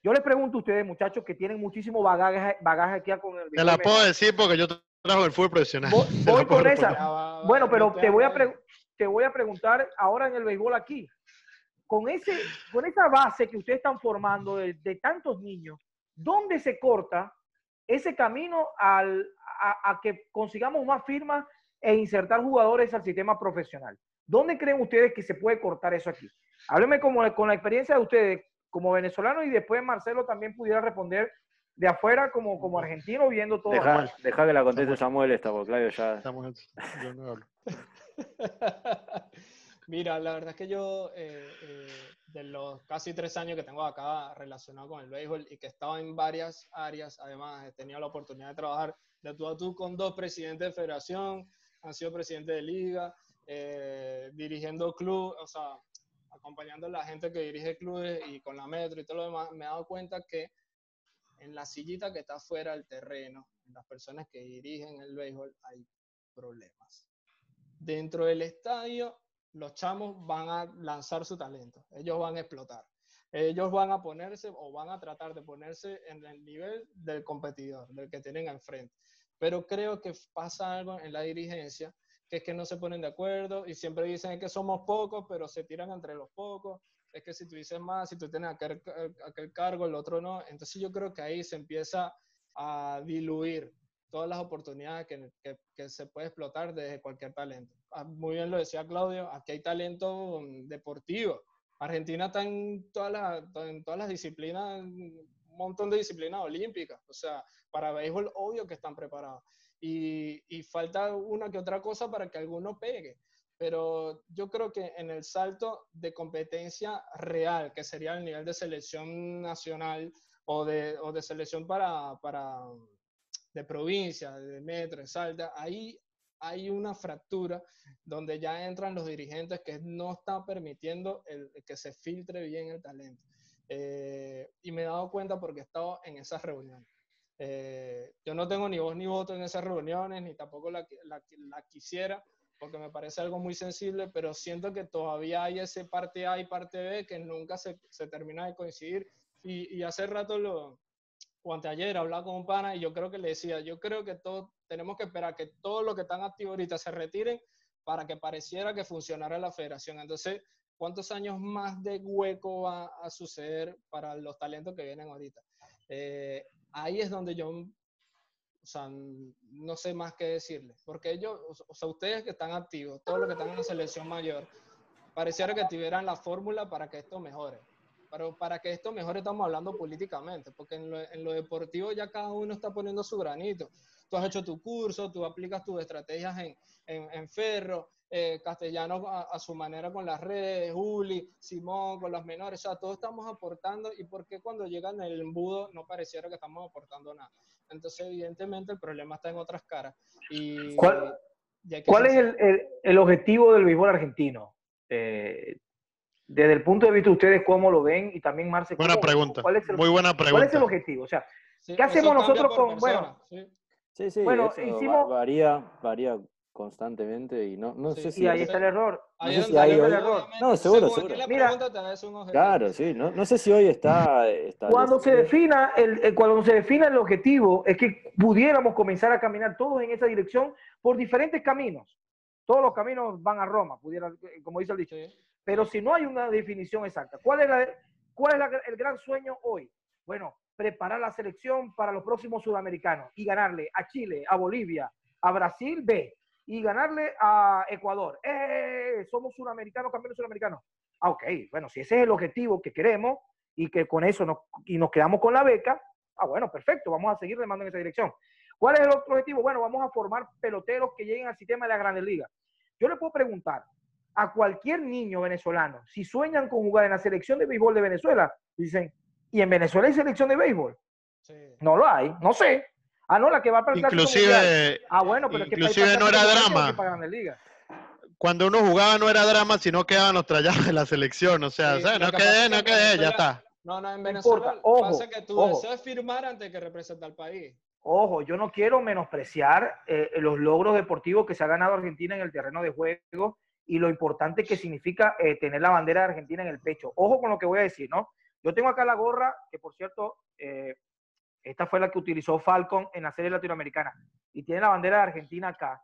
Yo les pregunto a ustedes, muchachos, que tienen muchísimo bagaje, bagaje aquí con el... Te la puedo decir porque yo trabajo el fútbol profesional. Voy, voy con esa. Bueno, pero te voy, a te voy a preguntar ahora en el béisbol aquí con, ese, con esa base que ustedes están formando de, de tantos niños, ¿dónde se corta ese camino al, a, a, que consigamos más firmas e insertar jugadores al sistema profesional? ¿Dónde creen ustedes que se puede cortar eso aquí? Háblenme como, con la experiencia de ustedes como venezolano y después Marcelo también pudiera responder de afuera como, como argentino viendo todo. Deja, deja que la conteste Samuel esta, porque Claudio ya... Samuel, yo no hablo. Mira, la verdad es que yo, eh, eh, de los casi tres años que tengo acá relacionado con el béisbol y que he estado en varias áreas, además he tenido la oportunidad de trabajar de tú a tú con dos presidentes de federación, han sido presidente de liga, eh, dirigiendo club, o sea, acompañando a la gente que dirige clubes y con la metro y todo lo demás, me he dado cuenta que en la sillita que está fuera del terreno, en las personas que dirigen el béisbol, hay problemas. Dentro del estadio los chamos van a lanzar su talento, ellos van a explotar, ellos van a ponerse o van a tratar de ponerse en el nivel del competidor, del que tienen enfrente. Pero creo que pasa algo en la dirigencia, que es que no se ponen de acuerdo y siempre dicen que somos pocos, pero se tiran entre los pocos. Es que si tú dices más, si tú tienes aquel, cargo, el otro no. Entonces yo creo que ahí se empieza a diluir todas las oportunidades que, que, se puede explotar desde cualquier talento. Ah, muy bien lo decía Claudio, aquí hay talento deportivo. Argentina está en todas las, en todas las disciplinas, un montón de disciplinas olímpicas. O sea, para béisbol, obvio que están preparados. Y, y falta una que otra cosa para que alguno pegue. Pero yo creo que en el salto de competencia real, que sería el nivel de selección nacional o de, o de selección para, para de provincia, de metro, de Salta, ahí hay una fractura donde ya entran los dirigentes que no están permitiendo el, que se filtre bien el talento. Eh, y me he dado cuenta porque he estado en esas reuniones. Eh, yo no tengo ni voz ni voto en esas reuniones, ni tampoco la, la, la, quisiera, porque me parece algo muy sensible, pero siento que todavía hay ese parte A y parte B que nunca se, se termina de coincidir. Y, y hace rato lo, o anteayer hablaba con un pana y yo creo que le decía, yo creo que todos tenemos que esperar que todos los que están activos ahorita se retiren para que pareciera que funcionara la federación. Entonces, ¿cuántos años más de hueco va a suceder para los talentos que vienen ahorita? Eh, ahí es donde yo, o sea, no sé más qué decirles, porque ellos, o sea, ustedes que están activos, todos los que están en la selección mayor, pareciera que tuvieran la fórmula para que esto mejore pero para que esto mejor estamos hablando políticamente, porque en lo, en lo, deportivo ya cada uno está poniendo su granito. Tú has hecho tu curso, tú aplicas tus estrategias en, en, en Ferro, eh, Castellano a, su manera con las redes, Juli, Simón con las menores, o sea, todos estamos aportando y por qué cuando llegan el embudo no pareciera que estamos aportando nada. Entonces, evidentemente, el problema está en otras caras. Y, ¿Cuál, ¿cuál es el, el, el, objetivo del béisbol argentino? Eh, desde el punto de vista de ustedes, ¿cómo lo ven? Y también, Marce, buena pregunta. ¿cuál es el, Muy buena pregunta. ¿Cuál es el objetivo? O sea, ¿qué hacemos nosotros con... bueno, sí, sí, bueno, hicimos... varía, varía constantemente y no, no sé si... Y ahí está el error. No sé si hay hoy... No, seguro, seguro. Mira, claro, sí, no, no, sé si hoy está... cuando se defina el, cuando se defina el objetivo es que pudiéramos comenzar a caminar todos en esa dirección por diferentes caminos. Todos los caminos van a Roma, pudiera, como dice el dicho. Pero si no hay una definición exacta, ¿cuál es, la, cuál es el gran sueño hoy? Bueno, preparar la selección para los próximos sudamericanos y ganarle a Chile, a Bolivia, a Brasil, B, y ganarle a Ecuador. ¡Eh! Somos sudamericanos, campeones sudamericanos. Ah, ok, bueno, si ese es el objetivo que queremos y que con eso nos, y nos quedamos con la beca, ah, bueno, perfecto, vamos a seguir remando en esa dirección. ¿Cuál es el otro objetivo? Bueno, vamos a formar peloteros que lleguen al sistema de la Grandes Ligas. Yo le puedo preguntar a cualquier niño venezolano, si sueñan con jugar en la selección de béisbol de Venezuela, dicen, ¿y en Venezuela hay selección de béisbol? Sí. No lo hay, no sé. Ah, no, la que va para el Inclusive, ah, bueno, pero inclusive es que no era drama. Cuando uno jugaba no era drama, sino quedaban los trayados de la selección. O sea, no quedé, no quedé, ya está. No, no, en Venezuela no ojo, pasa que tú deseas firmar antes que represente al país. Ojo, yo no quiero menospreciar eh, los logros deportivos que se ha ganado Argentina en el terreno de juego y lo importante que significa eh, tener la bandera de Argentina en el pecho. Ojo con lo que voy a decir, ¿no? Yo tengo acá la gorra, que por cierto, eh, esta fue la que utilizó Falcon en la serie latinoamericana. Y tiene la bandera de Argentina acá.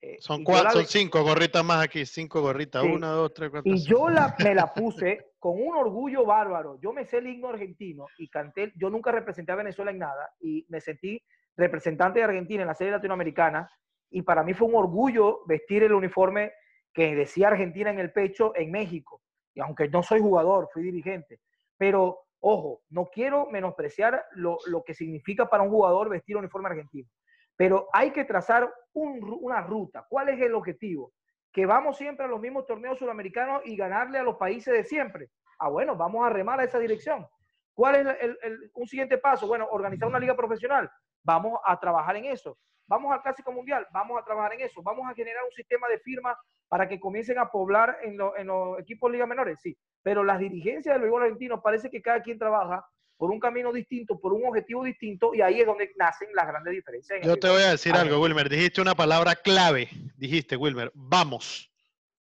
Eh, son cuatro, son cinco gorritas más aquí, cinco gorritas, una, dos, tres, cuatro. Y yo la, me la puse con un orgullo bárbaro. Yo me sé el himno argentino y canté, yo nunca representé a Venezuela en nada y me sentí representante de Argentina en la serie latinoamericana y para mí fue un orgullo vestir el uniforme que decía Argentina en el pecho en México. Y aunque no soy jugador, fui dirigente. Pero Ojo, no quiero menospreciar lo, que significa para un jugador vestir uniforme argentino, pero hay que trazar una ruta. ¿Cuál es el objetivo? Que vamos siempre a los mismos torneos sudamericanos y ganarle a los países de siempre. Ah, bueno, vamos a remar a esa dirección. ¿Cuál es un siguiente paso? Bueno, organizar una liga profesional. Vamos a trabajar en eso. Vamos al Clásico Mundial. Vamos a trabajar en eso. Vamos a generar un sistema de firma para que comiencen a poblar en, en los equipos liga menores. Sí, pero las dirigencias del béisbol argentino parece que cada quien trabaja por un camino distinto, por un objetivo distinto, y ahí es donde nacen las grandes diferencias. Yo te voy a decir algo, Wilmer. Dijiste una palabra clave. Dijiste, Wilmer, vamos.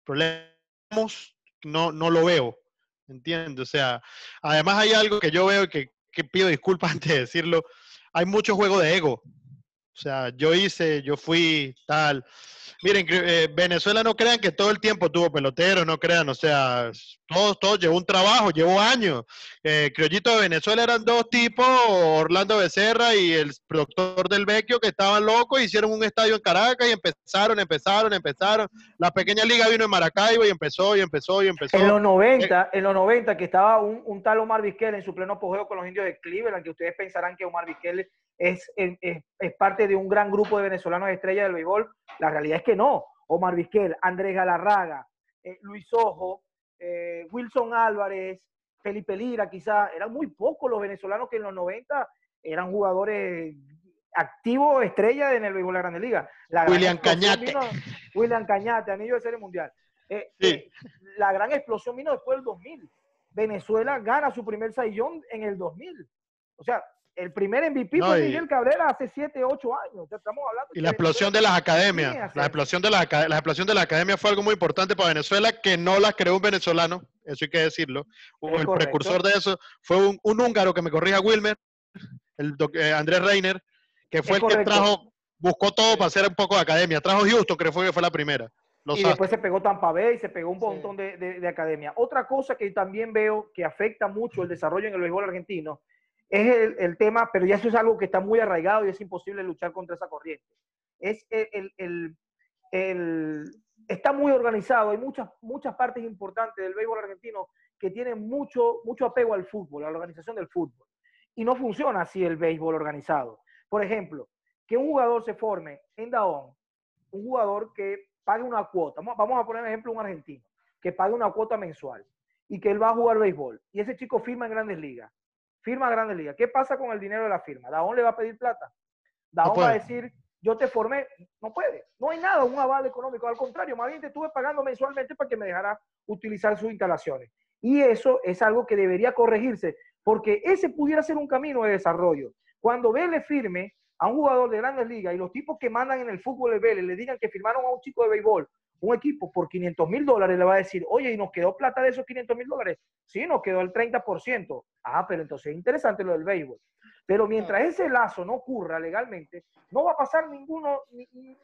Problemas no, no lo veo. ¿Entiendes? O sea, además hay algo que yo veo y que, que pido disculpas antes de decirlo. Hay mucho juego de ego. O sea, yo hice, yo fui, tal. Miren, eh, Venezuela no crean que todo el tiempo tuvo peloteros, no crean, o sea, todos, todos llevó un trabajo, llevó años. Eh, Criollito de Venezuela eran dos tipos, Orlando Becerra y el productor del Vecchio, que estaban locos, hicieron un estadio en Caracas y empezaron, empezaron, empezaron. La pequeña liga vino en Maracaibo y empezó y empezó y empezó. En los 90, eh, en los 90 que estaba un, un tal Omar Vizquel en su pleno apogeo con los indios de Cleveland, que ustedes pensarán que Omar Vizquel es, es, parte de un gran grupo de venezolanos estrellas del béisbol. La realidad es que no. Omar Vizquel, Andrés Galarraga, eh, Luis Ojo, eh, Wilson Álvarez, Felipe Lira, quizás, eran muy pocos los venezolanos que en los 90 eran jugadores activos, estrellas en el béisbol de la Grande Liga. William Cañate. William Cañate, anillo de serie mundial. Eh, la gran explosión vino después del 2000. Venezuela gana su primer saillón en el 2000. O sea, el primer MVP fue Miguel Cabrera hace 7, 8 años. estamos hablando y la explosión de las academias. La explosión de la, la explosión de la academia fue algo muy importante para Venezuela que no la creó un venezolano, eso hay que decirlo. el precursor de eso fue un, húngaro que me corrija Wilmer, el eh, Andrés Reiner, que fue el que trajo, buscó todo para hacer un poco de academia. Trajo Houston, creo que fue la primera. y después se pegó Tampa Bay y se pegó un montón de, de, de academia. Otra cosa que también veo que afecta mucho el desarrollo en el béisbol argentino es el, tema, pero ya eso es algo que está muy arraigado y es imposible luchar contra esa corriente. Es el, el, está muy organizado, hay muchas, muchas partes importantes del béisbol argentino que tienen mucho, mucho apego al fútbol, a la organización del fútbol. Y no funciona así el béisbol organizado. Por ejemplo, que un jugador se forme en Daón, un jugador que pague una cuota, vamos a poner un ejemplo un argentino, que pague una cuota mensual y que él va a jugar béisbol y ese chico firma en grandes ligas, firma grandes ligas, ¿qué pasa con el dinero de la firma? Daón le va a pedir plata. Daón va a decir, yo te formé, no puede, no hay nada, un aval económico, al contrario, más bien te estuve pagando mensualmente para que me dejara utilizar sus instalaciones. Y eso es algo que debería corregirse, porque ese pudiera ser un camino de desarrollo. Cuando Vélez firme a un jugador de grandes ligas y los tipos que mandan en el fútbol de Vélez le digan que firmaron a un chico de béisbol, un equipo por 500 mil dólares, le va a decir, oye, ¿y nos quedó plata de esos 500 mil dólares? Sí, nos quedó el 30%. Ah, pero entonces es interesante lo del béisbol. Pero mientras ese lazo no ocurra legalmente, no va a pasar ninguno,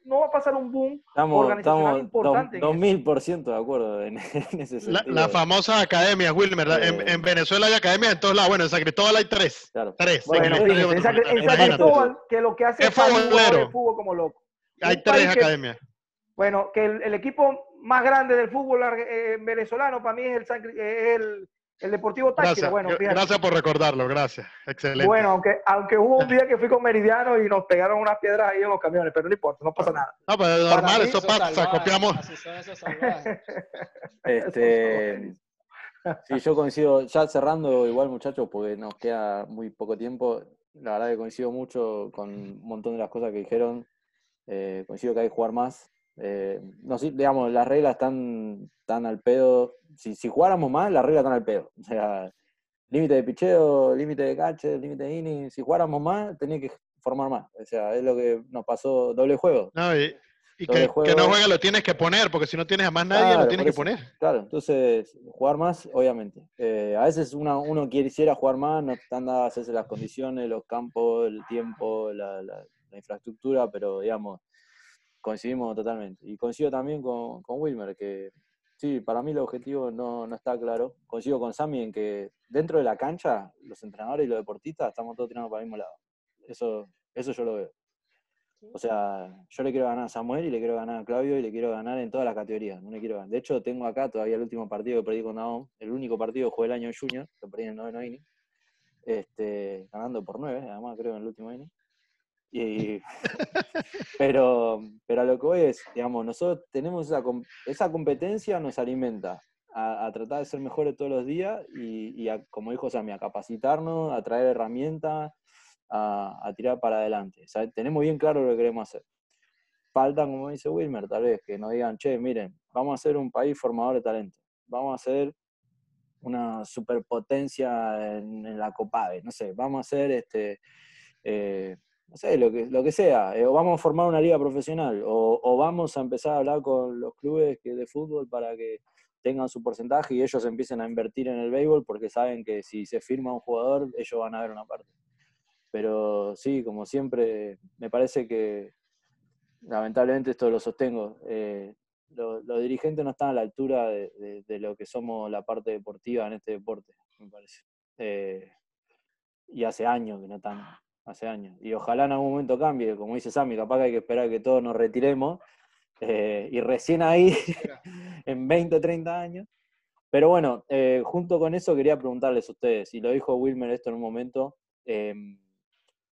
no va a pasar un boom estamos, organizacional importante. Dos mil por ciento de acuerdo en, ese sentido. La, famosa academia, Wilmer. En, en, Venezuela hay academias en todos lados. Bueno, en San Cristóbal hay tres. Claro. Tres. Bueno, en, San, Cristóbal, que lo que hace es el fútbol como loco. Hay tres academias. Bueno, que el, equipo más grande del fútbol eh, venezolano para mí es el, es el el Deportivo Táchira, gracias, bueno, Gracias por recordarlo, gracias. Excelente. Bueno, aunque, aunque hubo un día que fui con Meridiano y nos pegaron unas piedras ahí en los camiones, pero no importa, no pasa nada. No, pero es normal, eso pasa, copiamos. este, sí, yo coincido, ya cerrando igual muchachos, porque nos queda muy poco tiempo, la verdad que coincido mucho con un montón de las cosas que dijeron, eh, coincido que hay que jugar más, eh, no, sí, digamos, las reglas están, tan al pedo. Si, si jugáramos más, las reglas están al pedo. O sea, límite de picheo, límite de cache, límite de inning. Si jugáramos más, tenía que formar más. O sea, es lo que nos pasó doble juego. No, y, que, no juega lo tienes que poner, porque si no tienes a más nadie, lo tienes que poner. Claro, entonces, jugar más, obviamente. Eh, a veces uno, uno quisiera jugar más, no están dadas las condiciones, los campos, el tiempo, la infraestructura, pero digamos, Coincidimos totalmente. Y coincido también con, con Wilmer, que sí, para mí el objetivo no, no, está claro. Coincido con Sammy en que dentro de la cancha, los entrenadores y los deportistas estamos todos tirando para el mismo lado. Eso, eso yo lo veo. O sea, yo le quiero ganar a Samuel y le quiero ganar a Claudio y le quiero ganar en todas las categorías. No le quiero ganar. De hecho, tengo acá todavía el último partido que perdí con Naom, el único partido que jugué el año junior, que perdí en el noveno inning, este, ganando por nueve, además creo en el último inning. Y, pero, pero a lo que voy es, digamos, nosotros tenemos esa, esa competencia, nos alimenta a, tratar de ser mejores todos los días y, como dijo Sammy, a capacitarnos, a traer herramientas, a, tirar para adelante. tenemos bien claro lo que queremos hacer. Falta, como dice Wilmer, tal vez, que nos digan, che, miren, vamos a ser un país formador de talento, vamos a ser una superpotencia en, la COPADE, no sé, vamos a ser este, eh, no sé, lo que, lo que sea, eh, o vamos a formar una liga profesional, o, vamos a empezar a hablar con los clubes que, de fútbol para que tengan su porcentaje y ellos empiecen a invertir en el béisbol porque saben que si se firma un jugador, ellos van a ver una parte. Pero sí, como siempre, me parece que lamentablemente esto lo sostengo. Eh, los, dirigentes no están a la altura de, lo que somos la parte deportiva en este deporte, me parece. Eh, y hace años que no están hace años. Y ojalá en algún momento cambie, como dice Sammy, capaz que hay que esperar que todos nos retiremos. Eh, y recién ahí, en 20 o 30 años. Pero bueno, eh, junto con eso quería preguntarles a ustedes, y lo dijo Wilmer esto en un momento, em,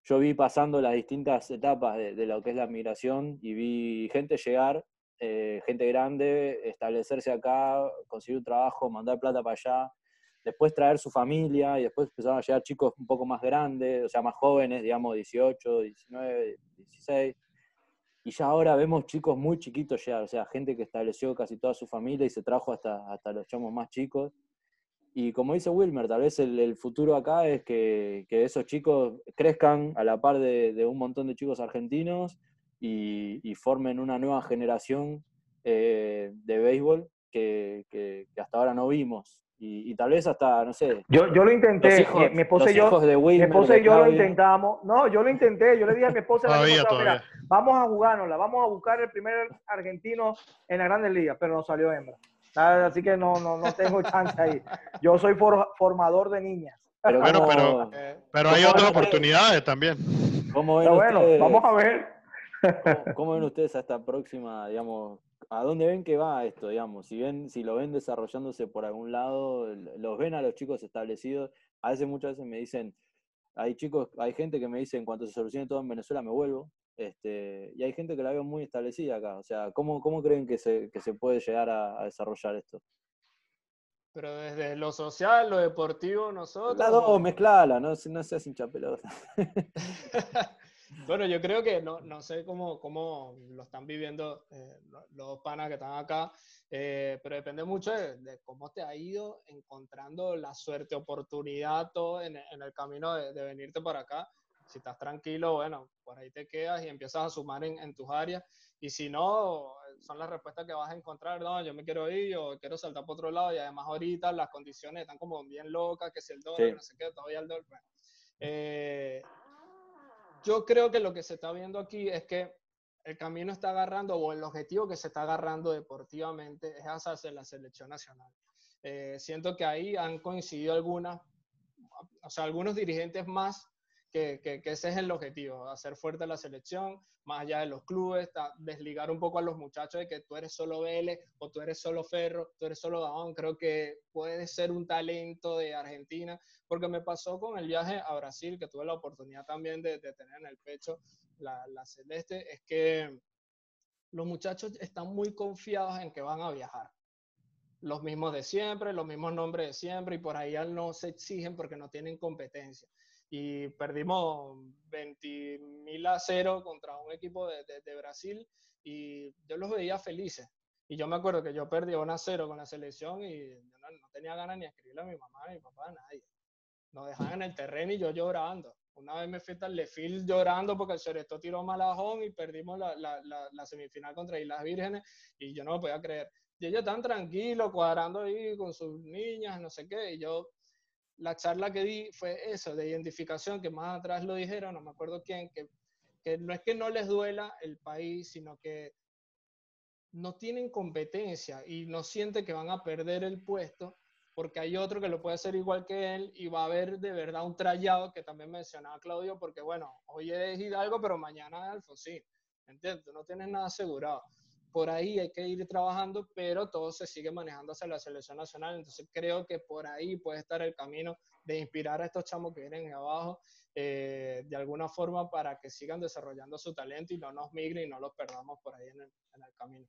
yo vi pasando las distintas etapas de, de, lo que es la migración y vi gente llegar, eh, gente grande, establecerse acá, conseguir un trabajo, mandar plata para allá, después traer su familia y después empezaron a llegar chicos un poco más grandes, o sea, más jóvenes, digamos 18, 19, 16. Y ya ahora vemos chicos muy chiquitos llegar, o sea, gente que estableció casi toda su familia y se trajo hasta, hasta los chamos más chicos. Y como dice Wilmer, tal vez el, futuro acá es que, que, esos chicos crezcan a la par de, un montón de chicos argentinos y, formen una nueva generación eh, de béisbol que, hasta ahora no vimos. Y, tal vez hasta, no sé. Yo, yo lo intenté, mi, esposa y yo, mi esposa y yo lo intentamos. No, yo lo intenté, yo le dije a mi esposa, vamos a jugárnosla, vamos a buscar el primer argentino en la Grandes Ligas, pero no salió hembra. Así que no, no, no tengo chance ahí. Yo soy formador de niñas. Pero bueno, pero, pero hay otras oportunidades también. ¿Cómo ven bueno, vamos a ver. ¿Cómo, ¿Cómo, ven ustedes a esta próxima, digamos, ¿A dónde ven que va esto, digamos? Si ven, si lo ven desarrollándose por algún lado, los ven a los chicos establecidos. A veces muchas veces me dicen, hay chicos, hay gente que me dice, en cuanto se solucione todo en Venezuela me vuelvo. Este, y hay gente que la veo muy establecida acá. O sea, ¿cómo, cómo creen que se, que se puede llegar a, desarrollar esto? Pero desde lo social, lo deportivo, nosotros. La dos, mezclala, no, no seas hincha pelota. bueno, yo creo que no, no sé cómo, cómo, lo están viviendo eh, los panas que están acá, eh, pero depende mucho de, cómo te ha ido encontrando la suerte, oportunidad, todo en, en el camino de, de, venirte para acá. Si estás tranquilo, bueno, por ahí te quedas y empiezas a sumar en, en tus áreas. Y si no, son las respuestas que vas a encontrar, no, yo me quiero ir, o quiero saltar por otro lado, y además ahorita las condiciones están como bien locas, que si el dólar, no sé qué, todavía el dólar. Bueno. Eh, yo creo que lo que se está viendo aquí es que el camino está agarrando, o el objetivo que se está agarrando deportivamente es hacerse la selección nacional. Eh, siento que ahí han coincidido algunas, o sea, algunos dirigentes más que, ese es el objetivo, hacer fuerte la selección, más allá de los clubes, desligar un poco a los muchachos de que tú eres solo Vélez o tú eres solo Ferro, tú eres solo Dahón, creo que puede ser un talento de Argentina, porque me pasó con el viaje a Brasil, que tuve la oportunidad también de, tener en el pecho la, la celeste, es que los muchachos están muy confiados en que van a viajar. Los mismos de siempre, los mismos nombres de siempre, y por ahí no se exigen porque no tienen competencia y perdimos 20.000 a 0 contra un equipo de, de, Brasil y yo los veía felices. Y yo me acuerdo que yo perdí 1 a 0 con la selección y no, no, tenía ganas ni de escribirle a mi mamá, a mi papá, a nadie. Nos dejaban en el terreno y yo llorando. Una vez me fui al Lefil llorando porque el Ceresto tiró malajón y perdimos la, la, la, semifinal contra Islas Vírgenes y yo no me podía creer. Y ellos tan tranquilos, cuadrando ahí con sus niñas, no sé qué, y yo la charla que di fue eso, de identificación, que más atrás lo dijeron, no me acuerdo quién, que, que no es que no les duela el país, sino que no tienen competencia y no sienten que van a perder el puesto porque hay otro que lo puede hacer igual que él y va a haber de verdad un trayado que también mencionaba Claudio, porque bueno, hoy es Hidalgo, pero mañana es Alfonsín, ¿entiendes? no tienes nada asegurado por ahí hay que ir trabajando, pero todo se sigue manejando hacia la selección nacional. Entonces creo que por ahí puede estar el camino de inspirar a estos chamos que vienen abajo eh, de alguna forma para que sigan desarrollando su talento y no nos migren y no los perdamos por ahí en el, camino.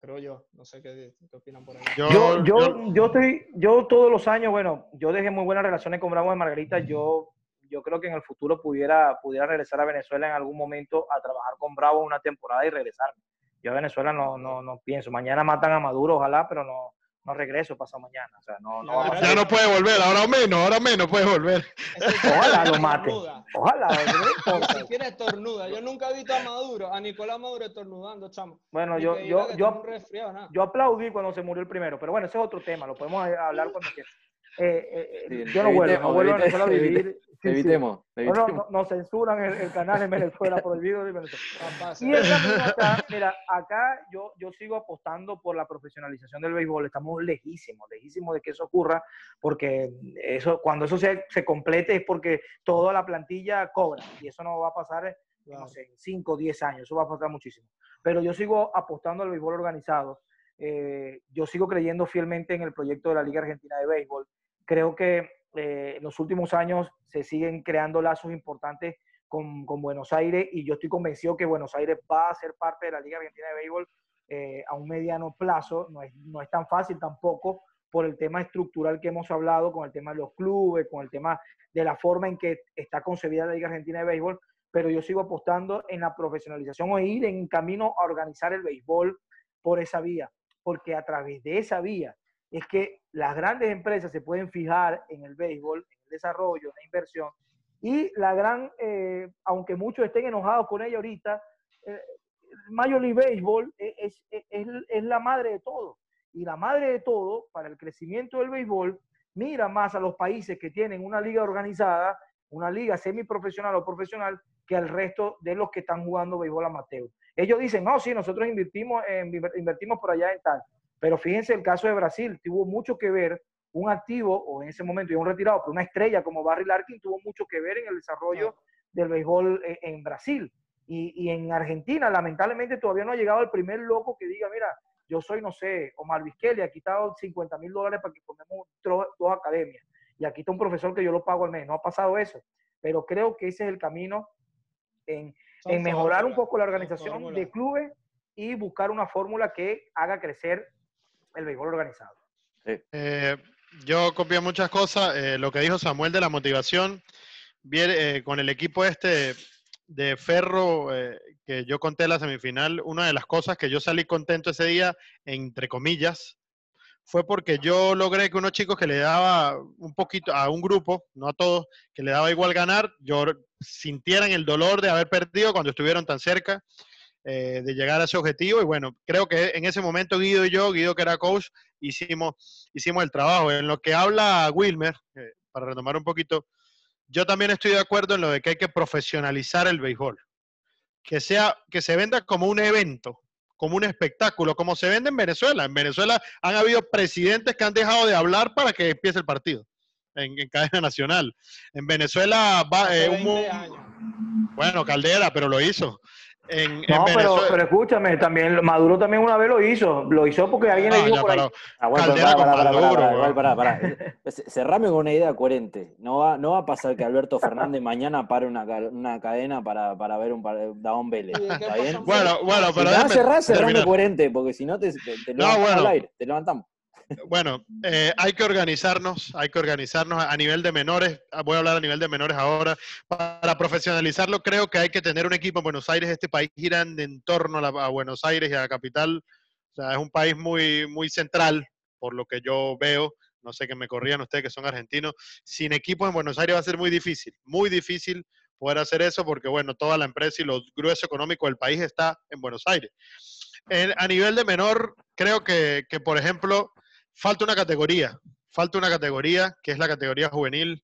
Creo yo, no sé qué, opinan por ahí. Yo, yo, yo, estoy, yo todos los años, bueno, yo dejé muy buenas relaciones con Bravo de Margarita, yo yo creo que en el futuro pudiera, pudiera regresar a Venezuela en algún momento a trabajar con Bravo una temporada y regresarme. Yo a Venezuela no, no, no pienso. Mañana matan a Maduro, ojalá, pero no, no regreso pasado mañana. O sea, no, no ya no puede volver, ahora menos, ahora menos puede volver. Ojalá lo mate. Ojalá. Si quiere estornuda. Yo nunca he visto a Maduro, a Nicolás Maduro estornudando, chamo. Bueno, yo, yo, yo, yo aplaudí cuando se murió el primero, pero bueno, ese es otro tema, lo podemos hablar cuando quieras. Eh, eh, eh, yo no vuelvo, no vuelvo a Venezuela a vivir. evitemos, No, no, censuran el, canal en Venezuela, prohibido de Venezuela. Y acá, mira, acá yo, yo sigo apostando por la profesionalización del béisbol. Estamos lejísimos, lejísimos de que eso ocurra, porque eso, cuando eso se, se complete es porque toda la plantilla cobra, y eso no va a pasar no sé, en 5 o 10 años, eso va a pasar muchísimo. Pero yo sigo apostando al béisbol organizado. yo sigo creyendo fielmente en el proyecto de la Liga Argentina de Béisbol creo que eh, en los últimos años se siguen creando lazos importantes con, con, Buenos Aires y yo estoy convencido que Buenos Aires va a ser parte de la Liga Argentina de Béisbol eh, a un mediano plazo. No es, no es tan fácil tampoco por el tema estructural que hemos hablado, con el tema de los clubes, con el tema de la forma en que está concebida la Liga Argentina de Béisbol, pero yo sigo apostando en la profesionalización o ir en camino a organizar el béisbol por esa vía, porque a través de esa vía es que las grandes empresas se pueden fijar en el béisbol, en el desarrollo, en la inversión, y la gran, eh, aunque muchos estén enojados con ella ahorita, eh, Major League Baseball es, es, la madre de todo. Y la madre de todo, para el crecimiento del béisbol, mira más a los países que tienen una liga organizada, una liga semiprofesional o profesional, que al resto de los que están jugando béisbol amateur. Ellos dicen, no, sí, nosotros invertimos, invertimos por allá en tal. Pero fíjense el caso de Brasil, tuvo mucho que ver un activo, o en ese momento ya un retirado, pero una estrella como Barry Larkin tuvo mucho que ver en el desarrollo del béisbol eh, en Brasil. Y, en Argentina, lamentablemente, todavía no ha llegado el primer loco que diga, mira, yo soy, no sé, Omar Vizquel, y aquí está 50 mil dólares para que formemos dos academias. Y aquí está un profesor que yo lo pago al mes. No ha pasado eso. Pero creo que ese es el camino en, en mejorar un poco la organización de clubes y buscar una fórmula que haga crecer el béisbol organizado. Eh, yo copié muchas cosas. Eh, lo que dijo Samuel de la motivación, viene, eh, con el equipo este de Ferro, que yo conté en la semifinal, una de las cosas que yo salí contento ese día, entre comillas, fue porque yo logré que unos chicos que le daba un poquito a un grupo, no a todos, que le daba igual ganar, yo sintieran el dolor de haber perdido cuando estuvieron tan cerca eh, de llegar a ese objetivo. Y bueno, creo que en ese momento Guido y yo, Guido que era coach, hicimos, hicimos el trabajo. En lo que habla Wilmer, eh, para retomar un poquito, yo también estoy de acuerdo en lo de que hay que profesionalizar el béisbol. Que, sea, que se venda como un evento, como un espectáculo, como se vende en Venezuela. En Venezuela han habido presidentes que han dejado de hablar para que empiece el partido en, cadena nacional. En Venezuela va eh, un, bueno, Caldera, pero lo hizo no, pero, pero, escúchame, también Maduro también una vez lo hizo, lo hizo porque alguien le dijo por ahí. Cerrame con una idea coherente. No va, no va a pasar que Alberto Fernández mañana pare una, una cadena para, para ver un Daón Vélez. ¿Está bien? Bueno, bueno, pero. Si cerrar, cerrame coherente, porque si no te, te, levantamos al aire, te levantamos. Bueno, eh, hay que organizarnos, hay que organizarnos a nivel de menores, ah, voy a hablar a nivel de menores ahora, para profesionalizarlo creo que hay que tener un equipo en Buenos Aires, este país gira en torno a, Buenos Aires y a la capital, o sea, es un país muy, muy central, por lo que yo veo, no sé que me corrían ustedes que son argentinos, sin equipos en Buenos Aires va a ser muy difícil, muy difícil poder hacer eso porque, bueno, toda la empresa y lo grueso económico del país está en Buenos Aires. a nivel de menor, creo que, que por ejemplo, falta una categoría, falta una categoría que es la categoría juvenil.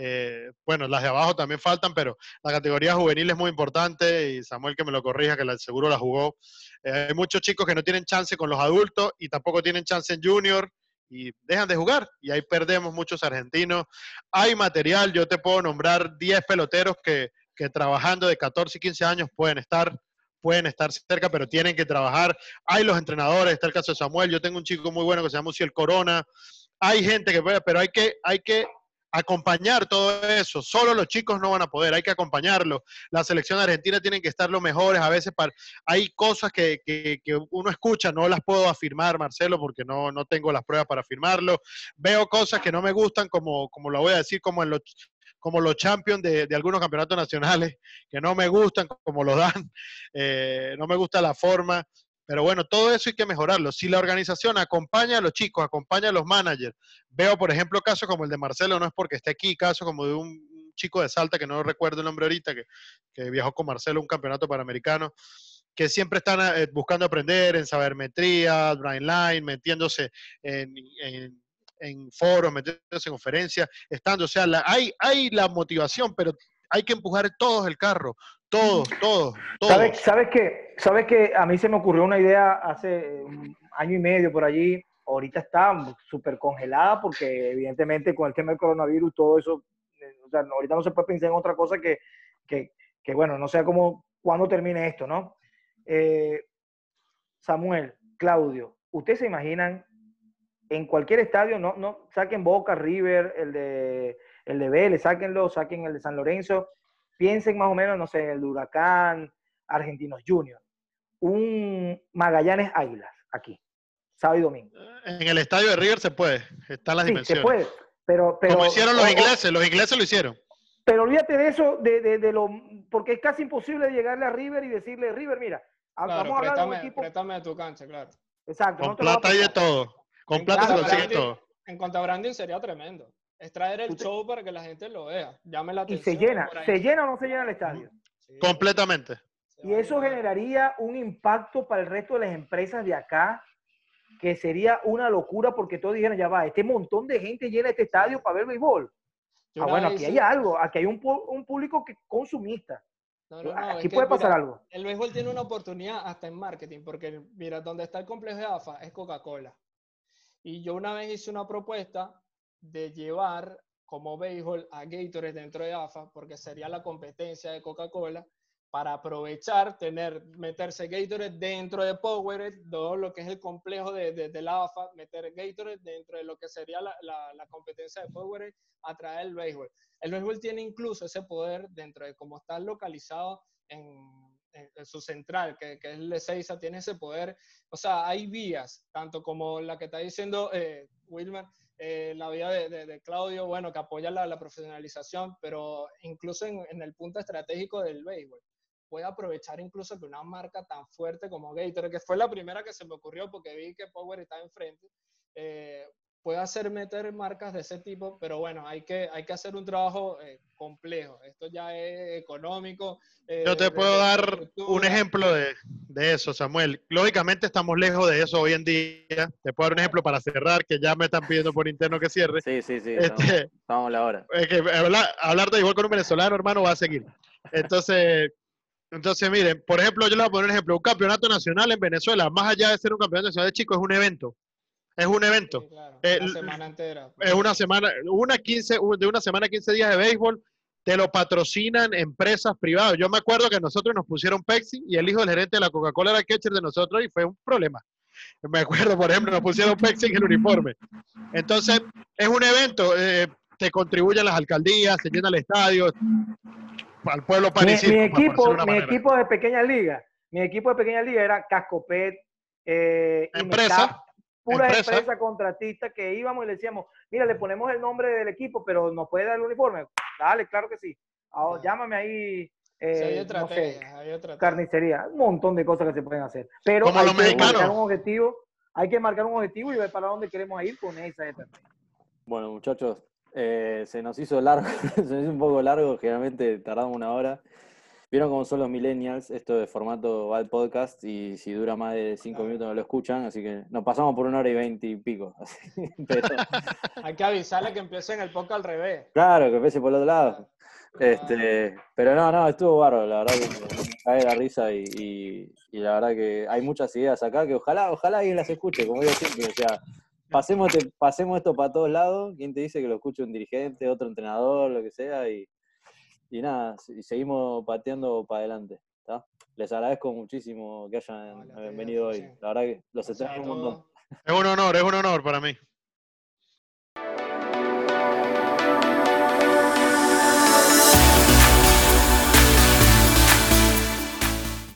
Eh, bueno, las de abajo también faltan, pero la categoría juvenil es muy importante y Samuel que me lo corrija, que el seguro la jugó. Eh, hay muchos chicos que no tienen chance con los adultos y tampoco tienen chance en junior y dejan de jugar y ahí perdemos muchos argentinos. Hay material, yo te puedo nombrar 10 peloteros que, que trabajando de 14 y 15 años pueden estar pueden estar cerca, pero tienen que trabajar. Hay los entrenadores, está el caso de Samuel, yo tengo un chico muy bueno que se llama Uciel Corona. Hay gente que puede, pero hay que, hay que acompañar todo eso. Solo los chicos no van a poder, hay que acompañarlo. La selección argentina tienen que estar los mejores. A veces para, hay cosas que, que, que, uno escucha, no las puedo afirmar, Marcelo, porque no, no tengo las pruebas para afirmarlo. Veo cosas que no me gustan, como, como lo voy a decir, como en los como los champions de, algunos campeonatos nacionales, que no me gustan como lo dan, eh, no me gusta la forma, pero bueno, todo eso hay que mejorarlo. Si la organización acompaña a los chicos, acompaña a los managers, veo por ejemplo casos como el de Marcelo, no es porque esté aquí, casos como de un chico de Salta, que no recuerdo el nombre ahorita, que, viajó con Marcelo a un campeonato panamericano, que siempre están eh, buscando aprender en sabermetría, brain line, metiéndose en foros, metiéndose en conferencias, estando, o sea, hay, hay la motivación, pero hay que empujar todos el carro, todos, todos, todos. ¿Sabes, sabes que, sabes que a mí se me ocurrió una idea hace un año y medio por allí, ahorita está súper congelada porque evidentemente con el tema del coronavirus todo eso, eh, o sea, ahorita no se puede pensar en otra cosa que, que, que bueno, no sé cómo, cuándo termine esto, ¿no? Eh, Samuel, Claudio, ¿ustedes se imaginan en cualquier estadio, no, no saquen Boca, River, el de, el de Vélez, sáquenlo, saquen el de San Lorenzo, piensen más o menos, no sé, el de Huracán, Argentinos Junior, un Magallanes Águilas, aquí, sábado y domingo. En el estadio de River se puede, están las sí, Se puede, pero, pero... Como hicieron los ingleses, los ingleses lo hicieron. Pero olvídate de eso, de, de, lo, porque es casi imposible llegarle a River y decirle, River, mira, vamos a hablar de un equipo... Préstame de tu cancha, claro. Exacto. Con plata y de todo. Con plata se consigue todo. En cuanto a branding sería tremendo. Es traer el show para que la gente lo vea. Llame la atención. Y se llena. ¿Se llena o no se llena el estadio? Completamente. Y eso generaría un impacto para el resto de las empresas de acá que sería una locura porque todos dijeron, ya va, este montón de gente llena este estadio para ver béisbol. Ah, bueno, aquí hay algo, aquí hay un, un público que consumista. aquí puede pasar algo. El béisbol tiene una oportunidad hasta en marketing, porque mira, donde está el complejo de AFA es Coca-Cola. Y yo una vez hice una propuesta de llevar como béisbol a Gatorade dentro de AFA, porque sería la competencia de Coca-Cola, para aprovechar, tener, meterse Gatorade dentro de Powerade, todo lo que es el complejo de, de, la AFA, meter Gatorade dentro de lo que sería la, la, competencia de Powerade, atraer el béisbol. El béisbol tiene incluso ese poder dentro de cómo está localizado en, su central, que, que, es el de Seiza, tiene ese poder. O sea, hay vías, tanto como la que está diciendo eh, Wilmer, eh, la vía de, Claudio, bueno, que apoya la, profesionalización, pero incluso en, en, el punto estratégico del béisbol puede aprovechar incluso que una marca tan fuerte como Gator, que fue la primera que se me ocurrió porque vi que Power está enfrente, eh, puede hacer meter marcas de ese tipo, pero bueno, hay que, hay que hacer un trabajo eh, complejo. Esto ya es económico. Eh, Yo te puedo dar un ejemplo de, de, eso, Samuel. Lógicamente estamos lejos de eso hoy en día. Te puedo dar un ejemplo para cerrar, que ya me están pidiendo por interno que cierre. Sí, sí, sí. Este, vamos a la hora. Es que hablar, hablar de igual con un venezolano, hermano, va a seguir. Entonces, entonces, miren, por ejemplo, yo les voy a poner un ejemplo. Un campeonato nacional en Venezuela, más allá de ser un campeonato nacional de chicos, es un evento. Es un evento. una semana entera. Es una semana, una 15, de una semana 15 días de béisbol, te lo patrocinan empresas privadas. Yo me acuerdo que nosotros nos pusieron Pepsi y el hijo del gerente de la Coca-Cola era catcher de nosotros y fue un problema. Me acuerdo, por ejemplo, nos pusieron Pepsi en el uniforme. Entonces, es un evento, eh, te contribuyen las alcaldías, se llena el estadio, al pueblo parisino. Mi, equipo, mi equipo de pequeña liga, mi equipo de pequeña liga era Cascopet, eh, empresa, pura empresa. contratista que íbamos y le decíamos, mira, le ponemos el nombre del equipo, pero nos puede dar el uniforme. Dale, claro que sí. Ahora, llámame ahí. Eh, no sé, carnicería, un montón de cosas que se pueden hacer. Pero hay que marcar un objetivo, hay que marcar un objetivo y ver para dónde queremos ir con esa Bueno, muchachos, eh, se nos hizo largo, se nos hizo un poco largo, generalmente tardamos una hora. Vieron cómo son los millennials, esto de formato va al podcast y si dura más de cinco minutos no lo escuchan, así que nos pasamos por una hora y veinte y pico. Hay que avisarle que empiece en el podcast al revés. Claro, que empiece por el otro lado. Este, pero no, no, estuvo bárbaro, la verdad que me cae la risa y, y, la verdad que hay muchas ideas acá que ojalá, ojalá alguien las escuche, como digo siempre, o sea, pasemos, pasemos esto para todos lados. ¿Quién te dice que lo escuche un dirigente, otro entrenador, lo que sea? Y, y nada, y seguimos pateando para adelante. Les agradezco muchísimo que hayan venido hoy. La verdad que los extraño un montón. Es un honor, es un honor para mí.